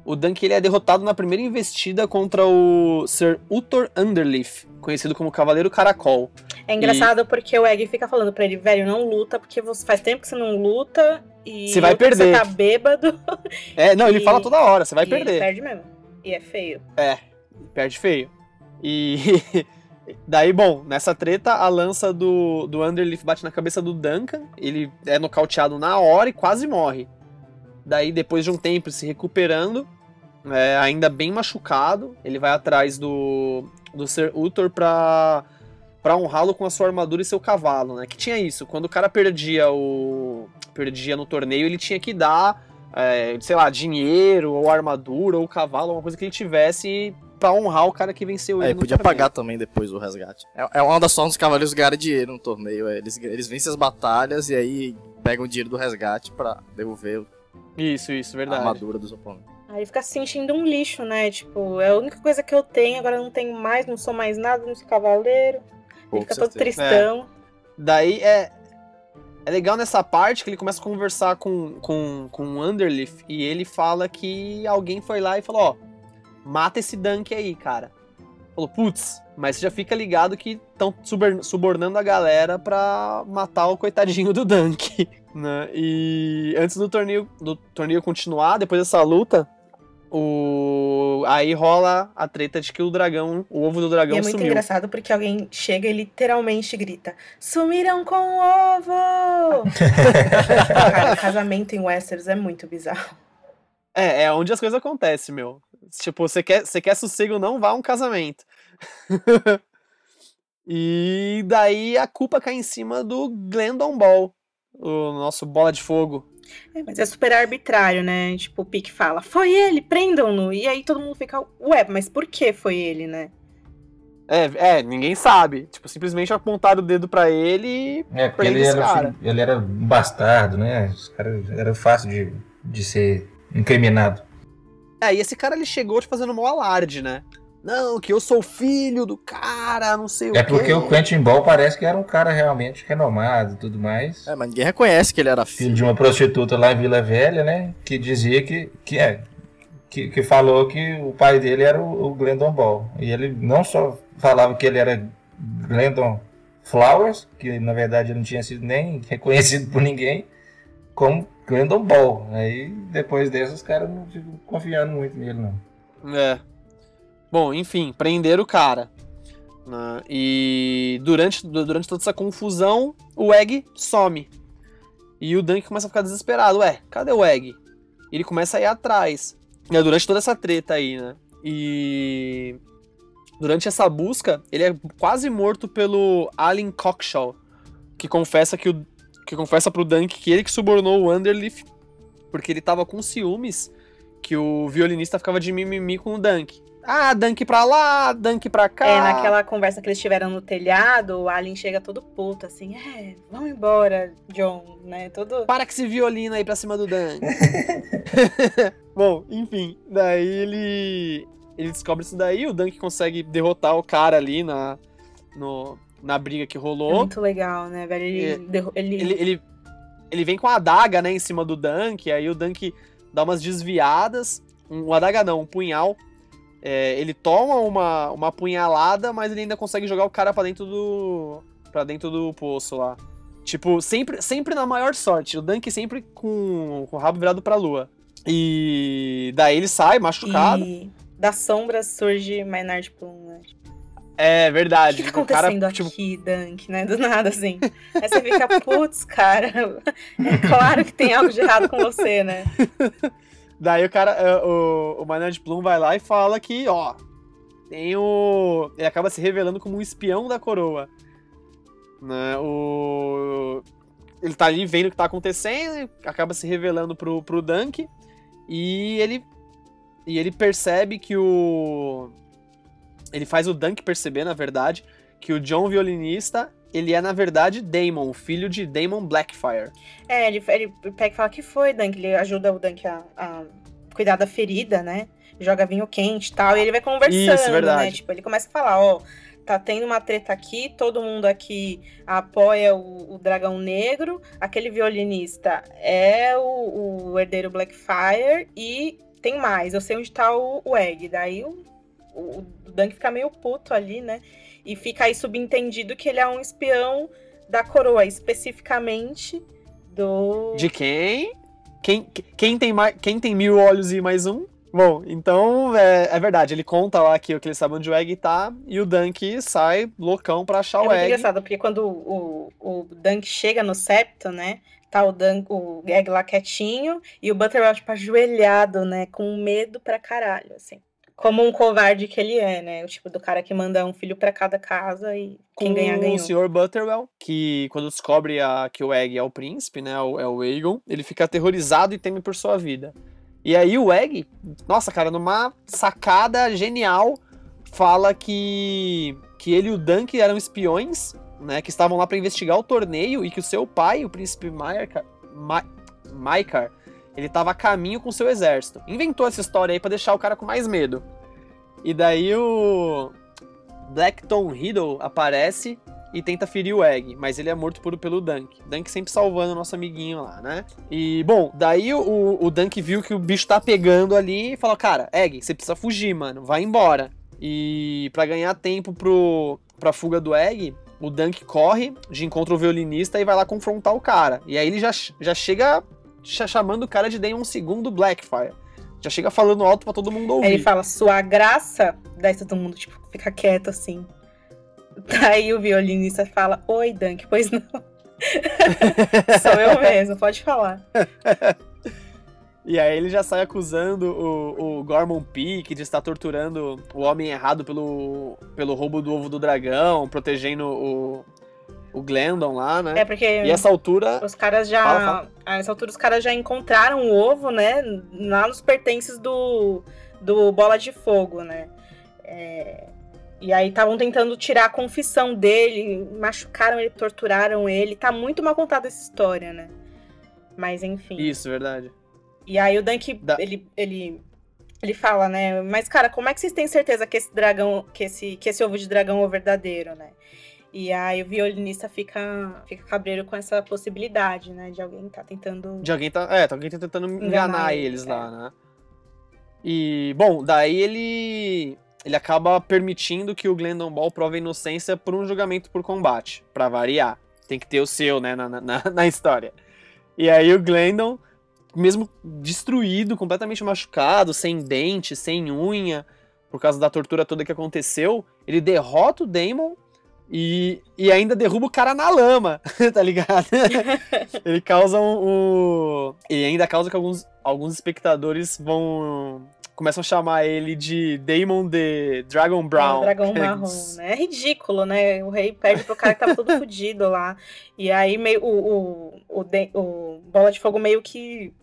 D: o Dunk ele é derrotado na primeira investida contra o Sir Uthor Underleaf, conhecido como Cavaleiro Caracol.
A: É engraçado porque o Egg fica falando pra ele, velho, não luta, porque você faz tempo que você não luta e
D: Você vai perder.
A: Você tá bêbado
D: É, não, ele
A: E-
D: fala toda hora, você vai
A: e
D: perder.
A: perde mesmo. E é feio.
D: Perde feio. E daí, bom, nessa treta, a lança do, do Underleaf bate na cabeça do Duncan. Ele é nocauteado na hora e quase morre. Daí, depois de um tempo se recuperando, é, ainda bem machucado, ele vai atrás do, do Sir Uthor pra, pra honrá-lo com a sua armadura e seu cavalo, né? Que tinha isso, quando o cara perdia o perdia no torneio, ele tinha que dar, é, sei lá, dinheiro, ou armadura, ou cavalo, alguma coisa que ele tivesse pra honrar o cara que venceu ele
B: É,
D: no
B: podia
D: torneio.
B: pagar também depois o resgate. É, é uma das formas dos cavaleiros ganharem dinheiro no torneio. é, eles, eles vencem as batalhas e aí pegam o dinheiro do resgate pra devolver
D: Isso, isso,
B: a
D: verdade.
B: armadura dos oponentes.
A: Aí fica se sentindo um lixo, né? Tipo, é a única coisa que eu tenho, agora eu não tenho mais, não sou mais nada, não sou cavaleiro.
B: Pô,
A: Ele fica todo tristão.
D: Daí é. É legal nessa parte que ele começa a conversar com, com, com o Underleaf e ele fala que alguém foi lá e falou: Ó, mata esse Dunk aí, cara. Falou, putz, mas você já fica ligado que estão subornando a galera pra matar o coitadinho do Dunk. Né? E antes do torneio, do torneio continuar, depois dessa luta, o... aí rola a treta de que o dragão, o ovo do dragão
A: E é muito
D: sumiu.
A: engraçado porque alguém chega e literalmente grita: Sumiram com o ovo! Cara, casamento em Westeros é muito bizarro.
D: É, é onde as coisas acontecem, meu. Tipo, você quer, você quer sossego, não vá a um casamento. e daí a culpa cai em cima do Glendon Ball, o nosso bola de fogo.
A: É, mas é super arbitrário, né? Tipo, o Pique fala: Foi ele, prendam-no! E aí todo mundo fica: Ué, mas por que foi ele, né?
D: É, é, ninguém sabe. Tipo, simplesmente apontaram o dedo pra ele e
C: É, ele era,
D: cara.
C: ele era um bastardo, né? Os caras era fácil de, de ser incriminado.
D: É, e esse cara ele chegou te fazendo mal alarde, né? Não, que eu sou filho do cara, não sei o
C: É
D: quê.
C: porque o Quentin Ball parece que era um cara realmente renomado e tudo mais.
B: É, mas ninguém reconhece que ele era
C: Filho
B: filho.
C: de uma prostituta lá em Vila Velha, né? Que dizia que, que é. Que, que falou que o pai dele era o, o Glendon Ball. E ele não só falava que ele era Glendon Flowers, que na verdade ele não tinha sido nem reconhecido por ninguém, como Glendon Ball. Aí depois dessa os caras não ficam confiando muito nele, não.
D: É. Bom, enfim, prenderam o cara. né? E durante, du- durante toda essa confusão, o Egg some. E o Dunk começa a ficar desesperado. Ué, cadê o Egg? Ele começa a ir atrás. É, durante toda essa treta aí, né? E. Durante essa busca, ele é quase morto pelo Alien Cockshaw, que confessa que o que confessa pro Dunk que ele que subornou o Underleaf porque ele tava com ciúmes que o violinista ficava de mimimi com o Dunk. Ah, Dunk pra lá, Dunk pra cá.
A: É, naquela conversa que eles tiveram no telhado, o Alien chega todo puto, assim: É, vamos embora, John, né? Todo.
D: Para que esse violino aí pra cima do Dunk. Bom, enfim, daí ele ele descobre isso daí, o Dunk consegue derrotar o cara ali na no, na briga que
A: É
D: rolou.
A: muito legal, né, velho? Ele,
D: É.
A: ele,
D: Ele, ele ele vem com a adaga, né, em cima do Dunk, aí o Dunk dá umas desviadas, um, adaga não, um punhal. É, ele toma uma, uma punhalada, mas ele ainda consegue jogar o cara pra dentro do para dentro do poço lá. Tipo, sempre, sempre na maior sorte. O Dunk sempre com, com o rabo virado pra lua. E daí ele sai machucado.
A: E das sombras surge Maynard Plum, né?
D: É
A: O
D: verdade.
A: que tá
D: o cara,
A: acontecendo
D: tipo,
A: aqui, Dunk, né? Do nada, assim. Aí você fica, putz, cara, é claro que tem algo de errado com você, né?
D: Daí o cara, é, o, o Maynard Plum vai lá e fala que, ó, tem o. Ele acaba se revelando como um espião da coroa. Né? O. Ele tá ali vendo o que tá acontecendo, acaba se revelando pro, pro Dunk. E ele. E ele percebe que o. Ele faz o Dunk perceber, na verdade, que o John violinista, ele é, na verdade, Damon, o filho de Damon Blackfire.
A: É, ele, ele pega e fala que foi, Dunk. Ele ajuda o Dunk a, a cuidar da ferida, né? Joga vinho quente e tal. E ele vai conversando,
D: Isso, verdade.
A: né? Tipo, ele começa a falar, ó, tá tendo uma treta aqui, todo mundo aqui apoia o, o dragão negro, aquele violinista é o, o herdeiro Blackfire e tem mais, eu sei onde tá o, o Egg. Daí o, o, o Dunk fica meio puto ali, né? E fica aí subentendido que ele é um espião da coroa, especificamente do.
D: De quem? Quem, quem, tem, mais, quem tem mil olhos e mais um? Bom, então é, é verdade, ele conta lá que, que ele sabe onde o Egg tá e o Dunk sai loucão pra achar
A: É
D: o Egg.
A: engraçado, porque quando o, o, o Dunk chega no septo, né? Tá o Dunk, o Egg lá quietinho e o Butterwell, tipo, ajoelhado, né? Com medo pra caralho, assim. Como um covarde que ele é, né? O tipo do cara que manda um filho pra cada casa e quem
D: com
A: ganhar, ganhou.
D: o Sr. Butterwell, que quando descobre a, que o Egg é o príncipe, né, o- é o Aegon, ele fica aterrorizado e teme por sua vida. E aí o Egg, nossa, cara, numa sacada genial, fala que, que ele e o Dunk eram espiões, né, que estavam lá pra investigar o torneio e que o seu pai, o príncipe Maikar, Ma Maikar ele tava a caminho com seu exército. Inventou essa história aí pra deixar o cara com mais medo. E daí o Blackton Riddle aparece e tenta ferir o Egg, mas ele é morto por, pelo Dunk. Dunk sempre salvando o nosso amiguinho lá, né? E, bom, daí o, o Dunk viu que o bicho tá pegando ali e falou: Cara, Egg, você precisa fugir, mano, vai embora. E pra ganhar tempo pro, pra fuga do Egg, o Dunk corre de encontro ao violinista e vai lá confrontar o cara. E aí ele já, já chega chamando o cara de Damon segundo Blackfire. Já chega falando alto para todo mundo ouvir.
A: Aí ele fala, sua graça, daí todo mundo, tipo, fica quieto assim. Daí o violinista fala, oi, Dunk, pois não. Sou eu mesmo, pode falar.
D: E aí ele já sai acusando o, o Gorman Peak de estar torturando o homem errado pelo, pelo roubo do ovo do dragão, protegendo o, o Glendon lá, né?
A: É porque.
D: E essa altura.
A: Os caras já. Fala, fala. A essa altura os caras já encontraram o ovo, né? Lá nos pertences do, do Bola de Fogo, né? É, e aí estavam tentando tirar a confissão dele, machucaram ele, torturaram ele. Tá muito mal contada essa história, né? Mas enfim.
D: Isso, verdade.
A: E aí o Dunk, da... ele, ele, ele fala, né? Mas, cara, como é que vocês têm certeza que esse dragão, que esse, que esse ovo de dragão é o verdadeiro, né? E aí o violinista fica, fica cabreiro com essa possibilidade, né? De alguém tá tentando.
D: De alguém tá. É, alguém tá tentando enganar, enganar eles, é. lá, né? E, bom, daí ele. Ele acaba permitindo que o Glendon Ball prove a inocência por um julgamento por combate, para variar. Tem que ter o seu, né, na, na, na história. E aí o Glendon mesmo destruído, completamente machucado, sem dente, sem unha, por causa da tortura toda que aconteceu, ele derrota o Damon e, e ainda derruba o cara na lama, tá ligado? ele causa um, um, E ainda causa que alguns, alguns espectadores vão. Começam a chamar ele de Damon the Dragon Brown.
A: É, Dragão Marrom, né? É ridículo, né? O rei perde pro cara que tava todo fudido lá. E aí meio o, o, o, o Bola de Fogo meio que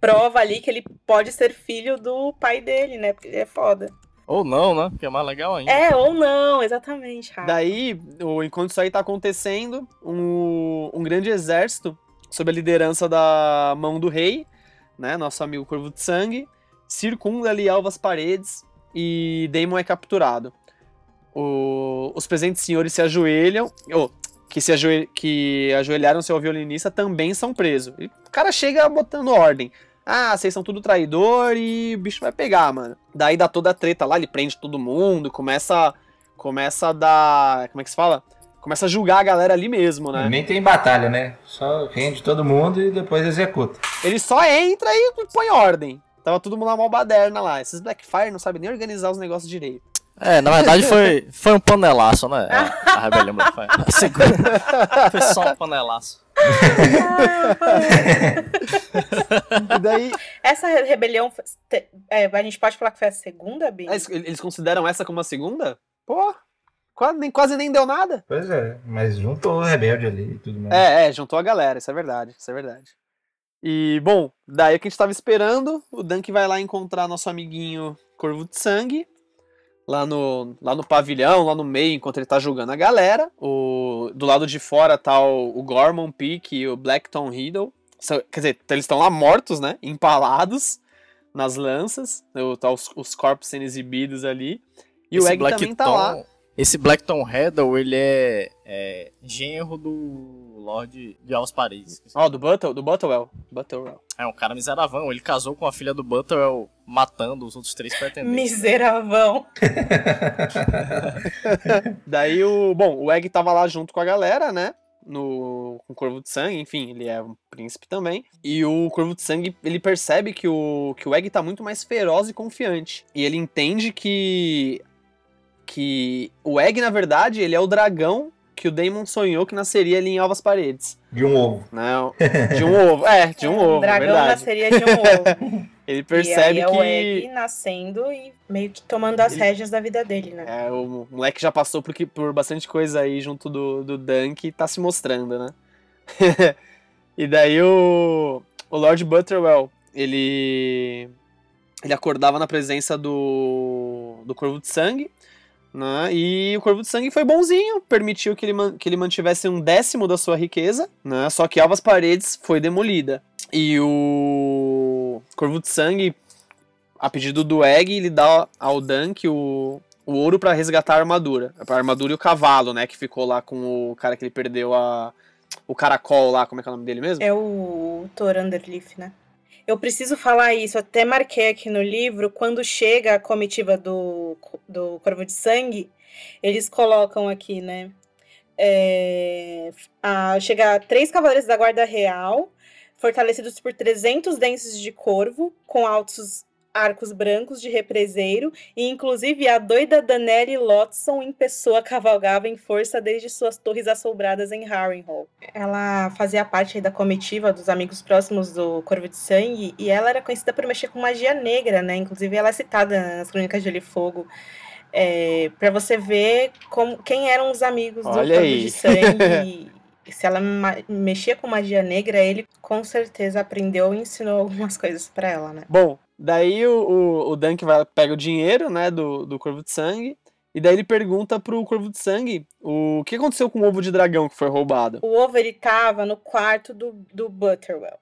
A: prova ali que ele pode ser filho do pai dele, né? Porque ele é foda.
B: Ou não, né? Porque é mais legal ainda.
A: É, ou não, exatamente.
D: Daí, enquanto isso aí tá acontecendo, um, um grande exército, sob a liderança da mão do rei, né? Nosso amigo Corvo de Sangue, circunda ali alvas paredes e Daemon é capturado. O, os presentes senhores se ajoelham, oh, que se ajoelh, que ajoelharam seu violinista também são presos. E o cara chega botando ordem. Ah, vocês são tudo traidor e o bicho vai pegar, mano. Daí dá toda a treta lá, ele prende todo mundo, começa começa a dar, como é que se fala? Começa a julgar a galera ali mesmo, né?
C: Nem tem batalha, né? Só rende todo mundo e depois executa.
D: Ele só entra e põe ordem. Tava todo mundo na mó baderna lá. Esses Blackfire não sabem nem organizar os negócios direito.
B: É, na verdade foi, foi um panelaço, né? A, a rebelião Blackfire. Foi só um panelaço
A: e daí... Essa rebelião, é, a gente pode falar que foi a segunda, Bi?
D: Eles, eles consideram essa como a segunda? Pô, quase nem, quase nem deu nada.
C: Pois é, mas juntou o rebelde ali e tudo mais.
D: É, é, juntou a galera, isso é verdade, isso é verdade. E, bom, daí o que a gente tava esperando, o Dunk vai lá encontrar nosso amiguinho Corvo de Sangue, lá no, lá no pavilhão, lá no meio, enquanto ele tá julgando a galera. O, do lado de fora tá o, o Gorman Peak e o Blackton Riddle. Quer dizer, eles estão lá mortos, né? Empalados nas lanças. Tá os, os corpos sendo exibidos ali. E Esse o Egg Black também tá lá.
B: Esse Blackton Riddle, ele é, é genro do Lorde de Alves Paris.
D: Ó, oh, do Buttle, do Butterwell. Butterwell.
B: É um cara miseravão. Ele casou com a filha do Butterwell, matando os outros três pretendentes.
A: Miseravão.
D: Daí o. Bom, o Egg tava lá junto com a galera, né? No, com o Corvo de Sangue, enfim, ele é um príncipe também. E o Corvo de Sangue, ele percebe que o, que o Egg tá muito mais feroz e confiante. E ele entende que que o Egg, na verdade, ele é o dragão que o Damon sonhou que nasceria ali em Alvas Paredes.
C: De um ovo.
D: Não, de um ovo. É, de um ovo. O dragão verdade.
A: nasceria de um ovo.
D: Ele percebe
A: e aí
D: que.
A: É o Egg nascendo e meio que tomando as Ele... rédeas da vida dele, né?
D: É, o moleque já passou por, por bastante coisa aí junto do, do Dunk e tá se mostrando, né? e daí o, o Lord Butterwell, ele. Ele acordava na presença do, do Corvo de Sangue né? E o Corvo de Sangue foi bonzinho, permitiu que ele, que ele mantivesse um décimo da sua riqueza, né? Só que Alvas Paredes foi demolida. E o Corvo de Sangue, a pedido do Egg, ele dá ao Dunk o, o ouro para resgatar a armadura. A armadura e o cavalo, né? Que ficou lá com o cara que ele perdeu a. O caracol lá, como é que é o nome dele mesmo?
A: É o Thor Underleaf, né? Eu preciso falar isso, até marquei aqui no livro, quando chega a comitiva do, do Corvo de Sangue, eles colocam aqui, né? é, a, chega a três cavaleiros da Guarda Real, fortalecidos por 300 dentes de corvo, com altos arcos brancos de represeiro, e inclusive a doida Danelli Lotson em pessoa cavalgava em força desde suas torres assombradas em Harrenhal. Ela fazia parte da comitiva dos amigos próximos do Corvo de Sangue, e ela era conhecida por mexer com magia negra, né? Inclusive ela é citada nas Crônicas de Gelo e Fogo. É, para você ver como, quem eram os amigos
D: Olha
A: do Corvo de Sangue. Se ela mexia com magia negra, ele com certeza aprendeu e ensinou algumas coisas para ela, né?
D: Bom, daí o, o, o Dunk vai, pega o dinheiro, né, do, do Corvo de Sangue, e daí ele pergunta pro Corvo de Sangue o que aconteceu com o ovo de dragão que foi roubado.
A: O ovo ele tava no quarto do, do Butterwell.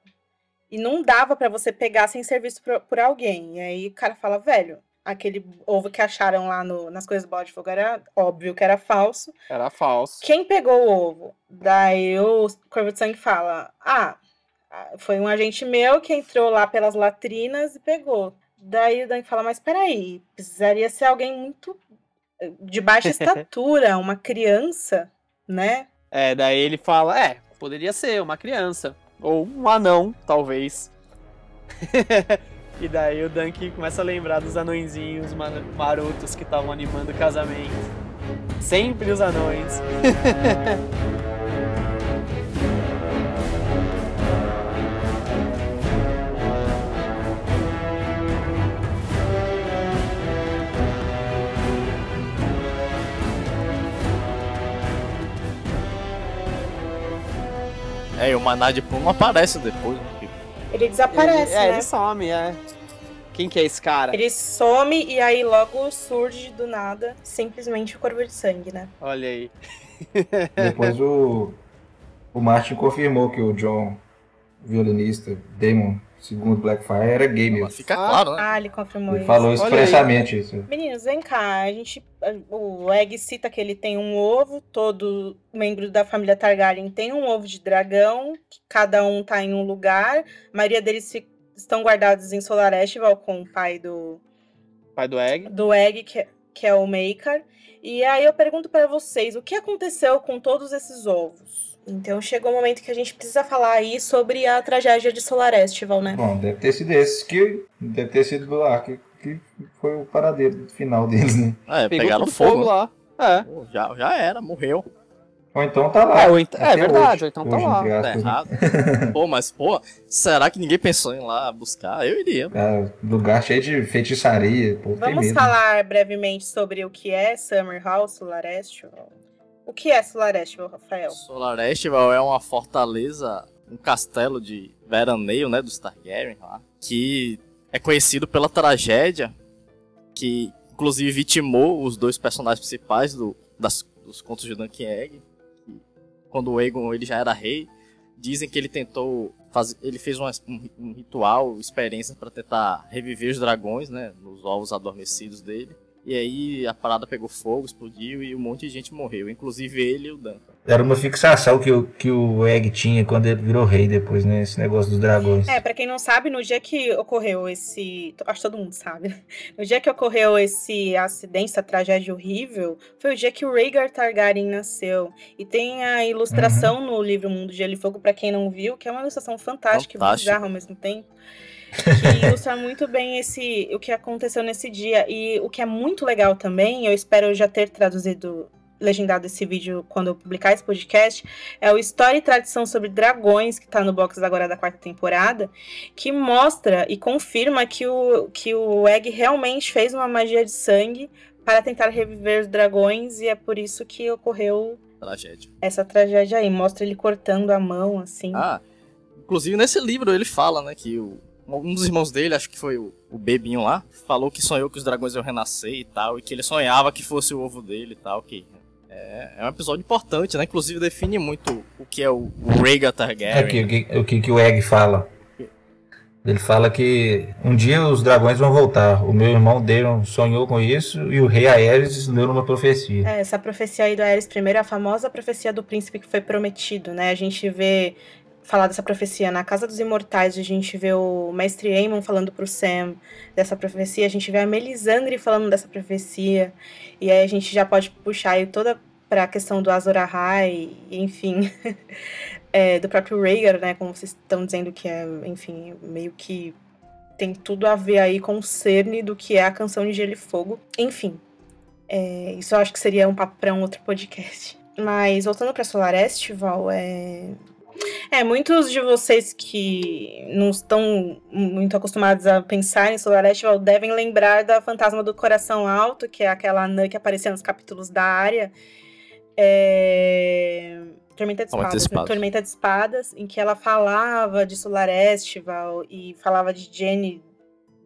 A: E não dava pra você pegar sem ser visto por, por alguém. E aí o cara fala, velho, aquele ovo que acharam lá no- nas coisas do Bola de Fogo era óbvio que era falso.
D: Era falso.
A: Quem pegou o ovo? Daí o Corvo de Sangue fala: Ah, foi um agente meu que entrou lá pelas latrinas e pegou. Daí o Dan fala: Mas peraí, precisaria ser alguém muito eh, de baixa estatura, uma criança, né?
D: É, daí ele fala, é, poderia ser uma criança. Ou um anão, talvez. e daí o Dunk começa a lembrar dos anõezinhos ma- marotos que estavam animando o casamento. Sempre os anões.
B: É, e o Maná de Plumo aparece depois, né?
A: Ele desaparece,
D: ele, é,
A: né?
D: ele some, é. Quem que é esse cara?
A: Ele some e aí logo surge do nada simplesmente o Corvo de Sangue, né?
D: Olha aí.
C: Depois o, o Martin confirmou que o John, violinista, Damon, segundo Blackfire, era gay mesmo.
B: Fica
D: Ah,
B: claro, né?
A: Ah, ele confirmou
C: Ele
A: isso.
C: falou expressamente isso.
A: Meninos, vem cá. A gente, o Egg cita que ele tem um ovo. Todo membro da família Targaryen tem um ovo de dragão. Que cada um tá em um lugar. A maioria deles fi- estão guardados em Solar Estival com o pai do,
D: Pai do Egg.
A: do Egg, que, é- que é o Maker. E aí eu pergunto pra vocês, o que aconteceu com todos esses ovos? Então chegou o momento que a gente precisa falar aí sobre a tragédia de Solar Estival, né?
C: Bom, deve ter sido esses que. Deve ter sido lá que, que foi o paradeiro final deles, né?
B: É,
D: Pegou
B: pegaram
D: tudo
B: fogo.
D: lá. É.
B: Pô, já, já era, morreu.
C: Ou então tá lá.
D: É, ou ent- é verdade,
C: hoje.
D: ou então tá
C: Hoje,
D: lá.
B: Tá
C: né?
B: errado. pô, mas, pô, será que ninguém pensou em ir lá buscar? Eu iria.
C: É, lugar cheio de feitiçaria. Pô, tem
A: Vamos
C: medo.
A: falar brevemente sobre o que é Summer House, Solar Estival. O que é Solar Estival, Rafael?
B: Solar Estival é uma fortaleza, um castelo de veraneio, né, dos Targaryen lá, que é conhecido pela tragédia que, inclusive, vitimou os dois personagens principais do, das, dos contos de Duncan Egg. Quando o Aegon ele já era rei, dizem que ele tentou fazer, ele fez um, um ritual, experiência para tentar reviver os dragões, né, nos ovos adormecidos dele. E aí a parada pegou fogo, explodiu e um monte de gente morreu, inclusive ele e o Duncan.
C: Era uma fixação que o, que o Egg tinha quando ele virou rei depois, né? Esse negócio dos dragões.
A: É, pra quem não sabe, no dia que ocorreu esse. Acho que todo mundo sabe. No dia que ocorreu esse acidente, essa tragédia horrível, foi o dia que o Rhaegar Targaryen nasceu. E tem a ilustração no livro Mundo de Gelo e Fogo, pra quem não viu, que é uma ilustração fantástica e
B: Fantástico.
A: bizarra ao mesmo tempo. Que ilustra muito bem esse o que aconteceu nesse dia. E o que é muito legal também, eu espero já ter traduzido, legendado esse vídeo quando eu publicar esse podcast, é o História e Tradição sobre Dragões, que tá no box agora da quarta temporada, que mostra e confirma que o, que o Egg realmente fez uma magia de sangue para tentar reviver os dragões, e é por isso que ocorreu
B: Tragédia.
A: essa tragédia aí. Mostra ele cortando a mão, assim.
B: Ah, inclusive nesse livro ele fala, né, que o, um dos irmãos dele, acho que foi o, o Bebinho lá, falou que sonhou que os dragões iam renascer e tal, e que ele sonhava que fosse o ovo dele e tal, que é, é um episódio importante, né, inclusive define muito o que é o, o Rhaegar Targaryen.
C: Aqui, o que, o que, que o Egg fala? Ele fala que um dia os dragões vão voltar. O meu irmão Daemon sonhou com isso e o rei Aerys leu numa profecia.
A: É, essa profecia aí do Aerys I é a famosa profecia do príncipe que foi prometido, né? A gente vê falar dessa profecia na Casa dos Imortais, a gente vê o Mestre Aemon falando pro Sam dessa profecia, a gente vê a Melisandre falando dessa profecia, e aí a gente já pode puxar aí toda para a questão do Azor Ahai, enfim, é, do próprio Rhaegar, né, como vocês estão dizendo que é, enfim, meio que tem tudo a ver aí com o cerne do que é a canção de Gelo e Fogo. Enfim, é, isso eu acho que seria um papo para um outro podcast. Mas voltando para Solar Estival, é... é muitos de vocês que não estão muito acostumados a pensar em Solar Estival devem lembrar da Fantasma do Coração Alto, que é aquela anã que aparecia nos capítulos da área. É... Tormenta de Espadas, né? Tormenta de Espadas, em que ela falava de Solar Estival e falava de Jenny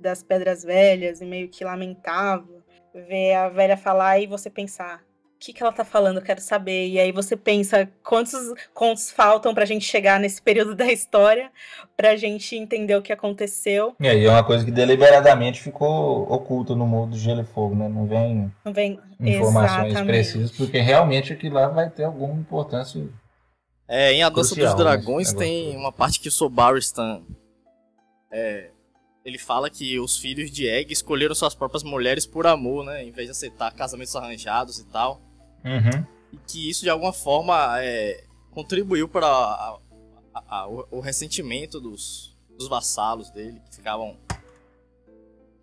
A: das Pedras Velhas e meio que lamentava ver a velha falar e você pensar, o que, que ela tá falando, eu quero saber. E aí você pensa quantos contos faltam pra gente chegar nesse período da história, pra gente entender o que aconteceu.
C: E aí é uma coisa que deliberadamente ficou oculta no mundo do Gelo e Fogo, né? Não vem,
A: Não vem
C: informações
A: exatamente.
C: precisas, porque realmente aquilo lá vai ter alguma importância.
B: É, em A Dança dos
C: né,
B: Dragões
C: esse
B: tem uma parte que o Sobaristan é, ele fala que os filhos de Egg escolheram suas próprias mulheres por amor, né? Em vez de aceitar casamentos arranjados e tal.
C: Uhum.
B: E que isso de alguma forma é, contribuiu para a- a- a- o, o ressentimento dos, dos vassalos dele, que ficavam.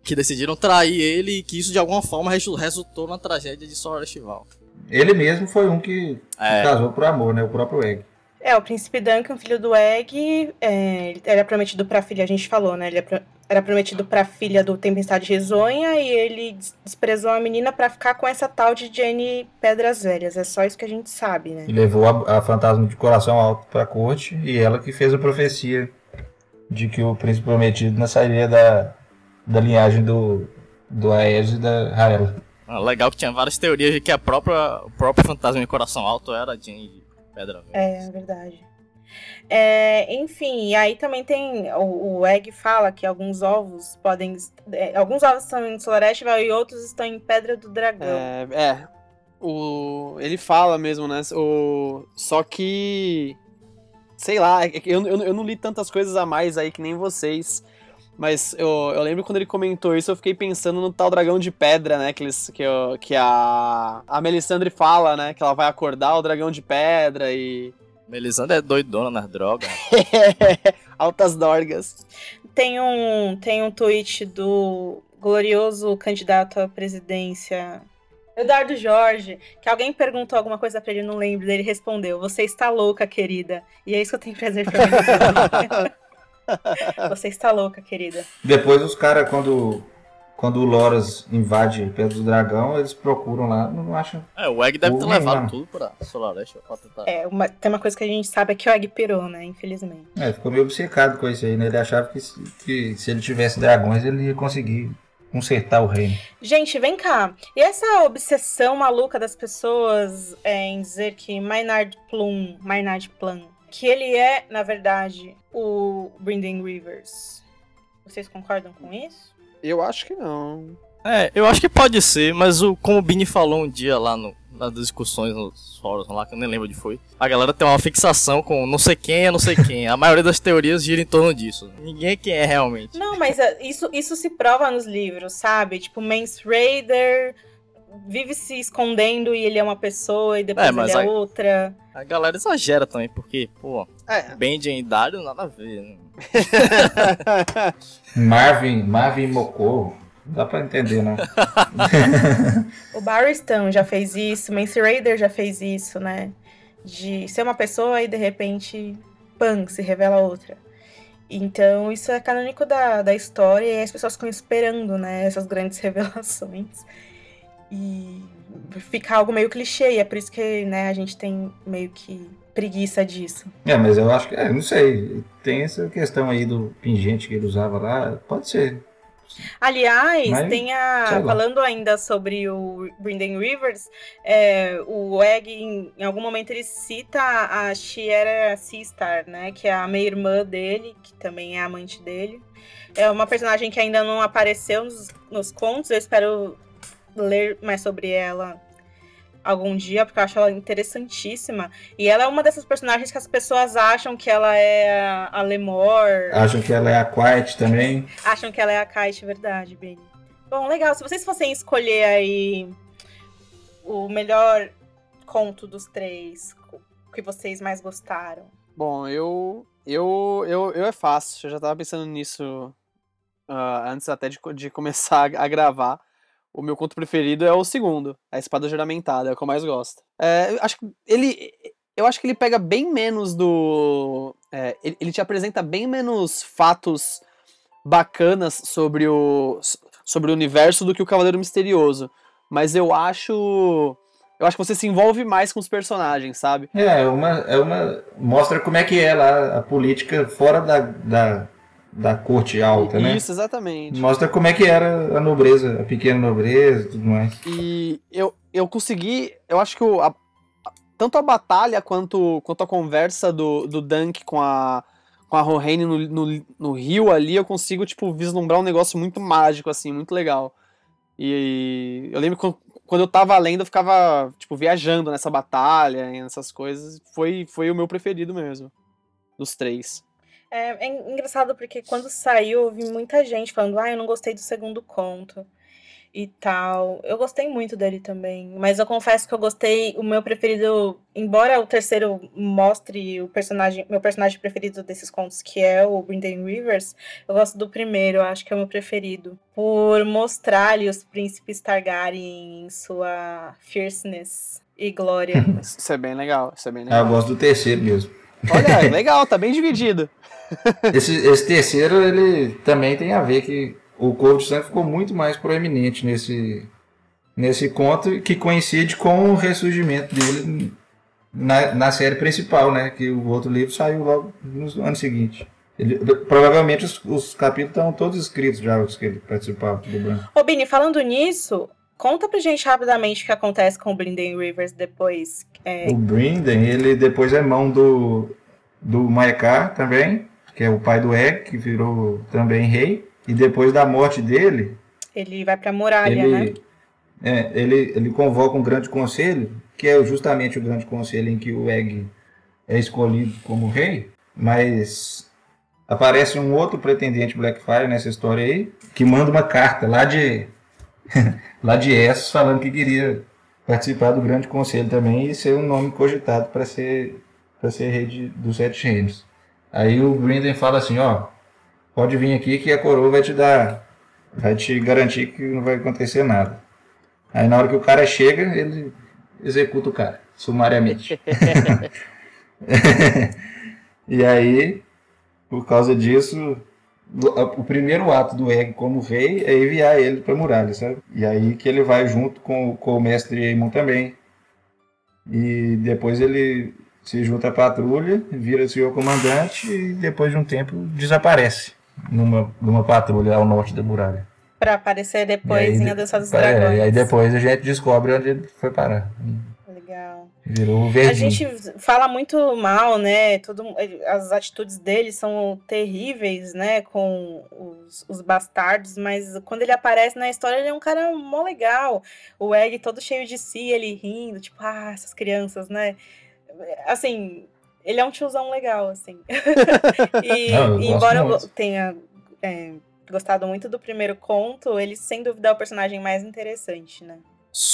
B: que decidiram trair ele e que isso de alguma forma resu- resultou na tragédia de Sora Estival.
C: Ele mesmo foi um que
B: É,
C: casou por amor, né? O próprio Egg.
A: É, o príncipe Duncan, filho do Egg, é, ele era prometido pra filha, a gente falou, né? Ele é era prometido pra filha do Tempestade Risonha e ele des- desprezou a menina pra ficar com essa tal de Jenny Pedras Velhas. É só isso que a gente sabe, né?
C: E levou a, a fantasma de coração alto pra corte e ela que fez a profecia de que o príncipe prometido não sairia da, da linhagem do, do Aes e da Raela.
B: ah, legal que tinha várias teorias de que a própria, o próprio fantasma de coração alto era a Jane de Pedra Velha.
A: É, é verdade. É, enfim, e aí também tem. O, o Egg fala que alguns ovos podem. é, alguns ovos estão em Florestival e outros estão em Pedra do Dragão.
D: É, é. O, ele fala mesmo, né? O, só que. Sei lá, é eu, eu, eu não li tantas coisas a mais aí que nem vocês. Mas eu, eu lembro quando ele comentou isso, eu fiquei pensando no tal dragão de pedra, né? Que, eles, que, eu- que a, a Melisandre fala, né? Que ela vai acordar o dragão de pedra e.
B: Melisandre é doidona nas drogas.
D: Altas dorgas.
A: Tem um, tem um tweet do glorioso candidato à presidência, Eduardo Jorge, que alguém perguntou alguma coisa pra ele, não lembro, ele respondeu: Você está louca, querida. E é isso que eu tenho prazer pra dizer. Você está louca, querida.
C: Depois os caras, quando, quando o Loras invade Pedra do Dragão, eles procuram lá, não acham.
B: É, o Egg deve ter levado tudo pra Solareste pra tentar.
A: É, uma- tem uma coisa que a gente sabe é que o Egg pirou, né? Infelizmente.
C: É, ficou meio obcecado com isso aí, né? Ele achava que, se- que se ele tivesse dragões, ele ia conseguir consertar o reino.
A: Gente, vem cá. E essa obsessão maluca das pessoas é, em dizer que Maynard Plum, Maynard Plum, que ele é, na verdade, o Brynden Rivers. Vocês concordam com isso?
D: Eu acho que não.
B: É, eu acho que pode ser, mas o, como o Bini falou um dia lá no, nas discussões nos fóruns lá, que eu nem lembro onde foi, a galera tem uma fixação com não sei quem é não sei quem. A maioria das teorias gira em torno disso. Ninguém é quem é realmente.
A: Não, mas é, isso, isso se prova nos livros, sabe? Tipo, Mance Raider vive se escondendo e ele é uma pessoa e depois
B: É, mas
A: ele é
B: aí-
A: outra.
B: A galera exagera também, porque, pô,
D: É.
B: Benjen e Dario nada a ver. Né?
C: Marvin, Marvin Mocô, não dá pra entender, não.
A: O Barristan já fez isso, Mance Raider já fez isso, né? De ser uma pessoa e de repente, pam, se revela outra. Então, isso é canônico da, da história e as pessoas ficam esperando, né? Essas grandes revelações. E fica algo meio clichê, e é por isso que né, a gente tem meio que preguiça disso.
C: É, mas eu acho que, é, não sei, tem essa questão aí do pingente que ele usava lá, pode ser.
A: Aliás,
C: Mas,
A: tem a. Falando ainda sobre o Brynden Rivers, é, o Egg, em, em algum momento, ele cita a Shiera Seastar, né? Que é a meia-irmã dele, que também é amante dele. É uma personagem que ainda não apareceu nos, nos contos, eu espero ler mais sobre ela algum dia, porque eu acho ela interessantíssima. E ela é uma dessas personagens que as pessoas acham que ela é a- Lemore.
C: Acham que ela é a Quiet também.
A: Acham que ela é a Kite, verdade, Beni. Bom, legal. Se vocês fossem escolher aí o melhor conto dos três que vocês mais gostaram?
D: Bom, eu. Eu, eu, eu é fácil. Eu já tava pensando nisso uh, antes até de, de começar a gravar. O meu conto preferido é o segundo, A Espada Juramentada, é o que eu mais gosto. É, acho que ele. Eu acho que ele pega bem menos do. É, ele, te apresenta bem menos fatos bacanas sobre o, sobre o universo do que o Cavaleiro Misterioso. Mas eu acho. Eu acho que você se envolve mais com os personagens, sabe?
C: É, é uma, é uma. Mostra como é que é lá a política fora da, da, da corte alta, né?
D: Isso, exatamente.
C: Mostra como é que era a nobreza, a pequena nobreza e tudo mais.
D: E eu, eu consegui. Eu acho que o, a, tanto a batalha quanto, quanto a conversa do, do Dunk com a, com a Rohane no, no, no rio ali, eu consigo, tipo, vislumbrar um negócio muito mágico, assim, muito legal. E eu lembro que quando eu tava lendo, eu ficava, tipo, viajando nessa batalha, nessas coisas. Foi, foi o meu preferido mesmo. Dos três.
A: É, é engraçado porque quando saiu, eu vi muita gente falando, ah, eu não gostei do segundo conto e tal. Eu gostei muito dele também, mas eu confesso que eu gostei, o meu preferido, embora o terceiro mostre o personagem, meu personagem preferido desses contos, que é o Brendan Rivers, eu gosto do primeiro, eu acho que é o meu preferido, por mostrar ali os príncipes Targaryen em sua fierceness e glória.
D: Isso é bem legal, isso é bem legal.
C: Ah, eu gosto do terceiro mesmo.
D: Olha, legal, tá bem dividido.
C: esse, esse terceiro, ele também tem a ver que o Corvo de Sangue ficou muito mais proeminente nesse, nesse conto, que coincide com o ressurgimento dele na, na série principal, né? Que o outro livro saiu logo no ano seguinte. Ele, provavelmente os, os, capítulos estão todos escritos já, os que ele participava do Branco.
A: Ô, Bini, falando nisso, conta pra gente rapidamente o que acontece com o Brinden Rivers depois.
C: É... O Brinden, ele depois é mão do, do Maekar também, que é o pai do Egg, que virou também rei. E depois da morte dele.
A: Ele vai para a muralha,
C: ele,
A: né?
C: É, ele, ele convoca um grande conselho, que é justamente o grande conselho em que o Egg é escolhido como rei, mas aparece um outro pretendente Blackfire nessa história aí, que manda uma carta lá de lá de Essos falando que queria participar do grande conselho também e ser um nome cogitado para ser para ser rei de, dos sete reinos. Aí o Grinden fala assim, ó, pode vir aqui que a coroa vai te dar, vai te garantir que não vai acontecer nada. Aí na hora que o cara chega, ele executa o cara, sumariamente. e aí, por causa disso, o primeiro ato do Egg como rei é enviar ele para muralha, sabe? E aí que ele vai junto com, com o mestre Aemon também. E depois ele se junta à patrulha, vira seu comandante e depois de um tempo desaparece numa, numa patrulha ao norte da muralha.
A: Pra aparecer depois aí, em A Dança dos é, Dragões.
C: e aí depois a gente descobre onde ele foi parar. Virou verdinho.
A: A gente fala muito mal, né? Todo, as atitudes dele são terríveis, né? Com os, os bastardos, mas quando ele aparece na história, ele é um cara mó legal. O Egg todo cheio de si, ele rindo, tipo, ah, essas crianças, né? Assim, ele é um tiozão legal, assim. e, Não, eu embora eu tenha é, gostado muito do primeiro conto, ele sem dúvida é o personagem mais interessante, né?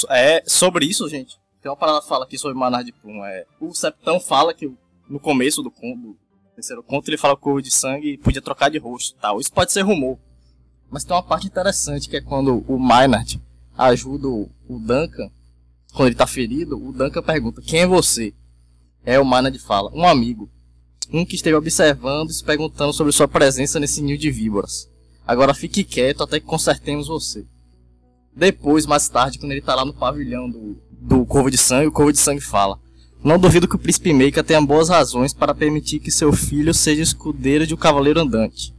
B: É, sobre isso, gente, tem uma parada que fala aqui sobre Manar de Plum. É, o Septão fala que no começo do, do terceiro conto ele fala que o de sangue podia trocar de rosto tal. Isso pode ser rumor. Mas tem uma parte interessante que é quando o Maynard ajuda o Duncan, quando ele tá ferido, o Duncan pergunta, quem é você? É o Maynard fala, um amigo. Um que esteve observando e se perguntando sobre sua presença nesse ninho de víboras. Agora fique quieto até que consertemos você. Depois, mais tarde, quando ele tá lá no pavilhão do, do Corvo de Sangue, o Corvo de Sangue fala: Não duvido que o Príncipe Meika tenha boas razões para permitir que seu filho seja escudeiro de um cavaleiro andante.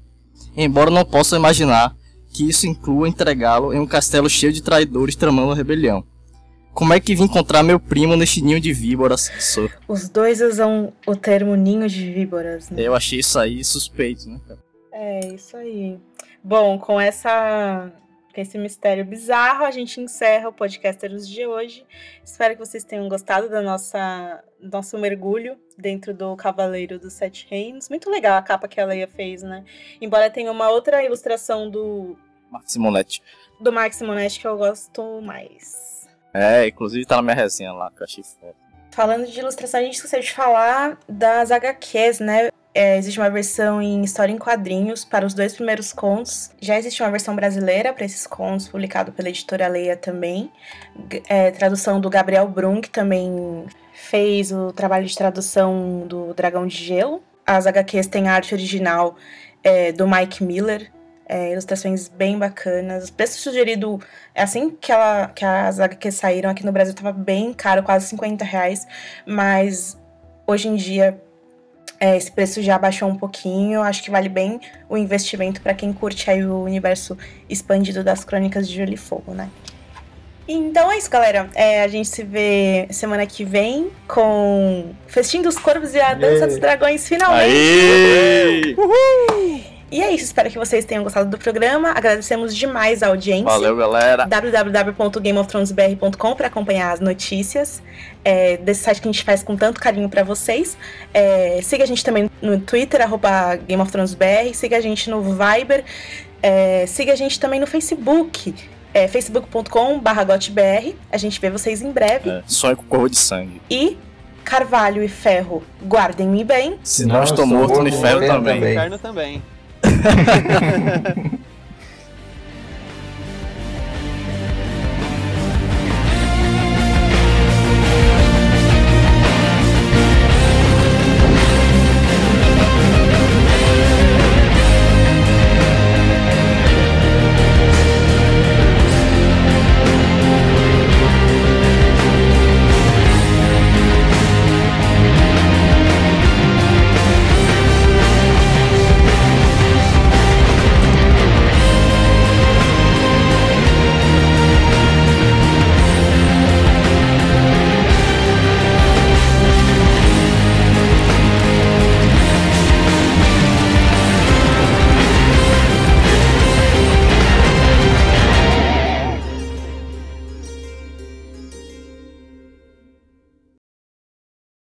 B: Embora não possa imaginar que isso inclua entregá-lo em um castelo cheio de traidores tramando a rebelião. Como é que vim encontrar meu primo neste ninho de víboras? Sou.
A: Os dois usam o termo ninho de víboras, né?
B: Eu achei isso aí suspeito, né, cara?
A: É, isso aí. Bom, com essa com esse mistério bizarro, a gente encerra o Podcasteros de hoje. Espero que vocês tenham gostado da nossa nosso mergulho dentro do Cavaleiro dos Sete Reinos. Muito legal a capa que a Leia fez, né? Embora tenha uma outra ilustração do
B: Mark Simonetti.
A: Do Mark Simonetti que eu gosto mais.
B: É, inclusive tá na minha resenha lá, que eu achei foda.
A: Falando de ilustração, a gente esqueceu de falar das HQs, né? É, existe uma versão em história em quadrinhos para os dois primeiros contos. Já existe uma versão brasileira para esses contos, publicado pela editora Leia também. É, tradução do Gabriel Brum, que também fez o trabalho de tradução do Dragão de Gelo. As HQs têm a arte original é, do Mike Miller, é, ilustrações bem bacanas. O preço sugerido, é assim que, ela, que as HQs saíram aqui no Brasil, estava bem caro, quase 50 reais. Mas hoje em dia é, esse preço já baixou um pouquinho. Acho que vale bem o investimento para quem curte aí o universo expandido das Crônicas de Gelo e Fogo, né? Então é isso, galera. É, a gente se vê semana que vem com Festim dos Corvos e a Dança dos Dragões, finalmente!
B: Aê!
A: Uhul! E é isso, espero que vocês tenham gostado do programa. Agradecemos demais a audiência.
B: Valeu, galera.
A: www.gameofthronesbr.com para acompanhar as notícias é, desse site que a gente faz com tanto carinho para vocês. É, siga a gente também no Twitter, arroba Game of Thrones BR. Siga a gente no Viber. É, siga a gente também no Facebook. É, facebook.com.br. A gente vê vocês em breve.
B: É, sonho com corvo de sangue.
A: E Carvalho e Ferro, guardem-me bem.
B: Se não estou morto, no ferro também.
D: Inferno também. ハハハハ!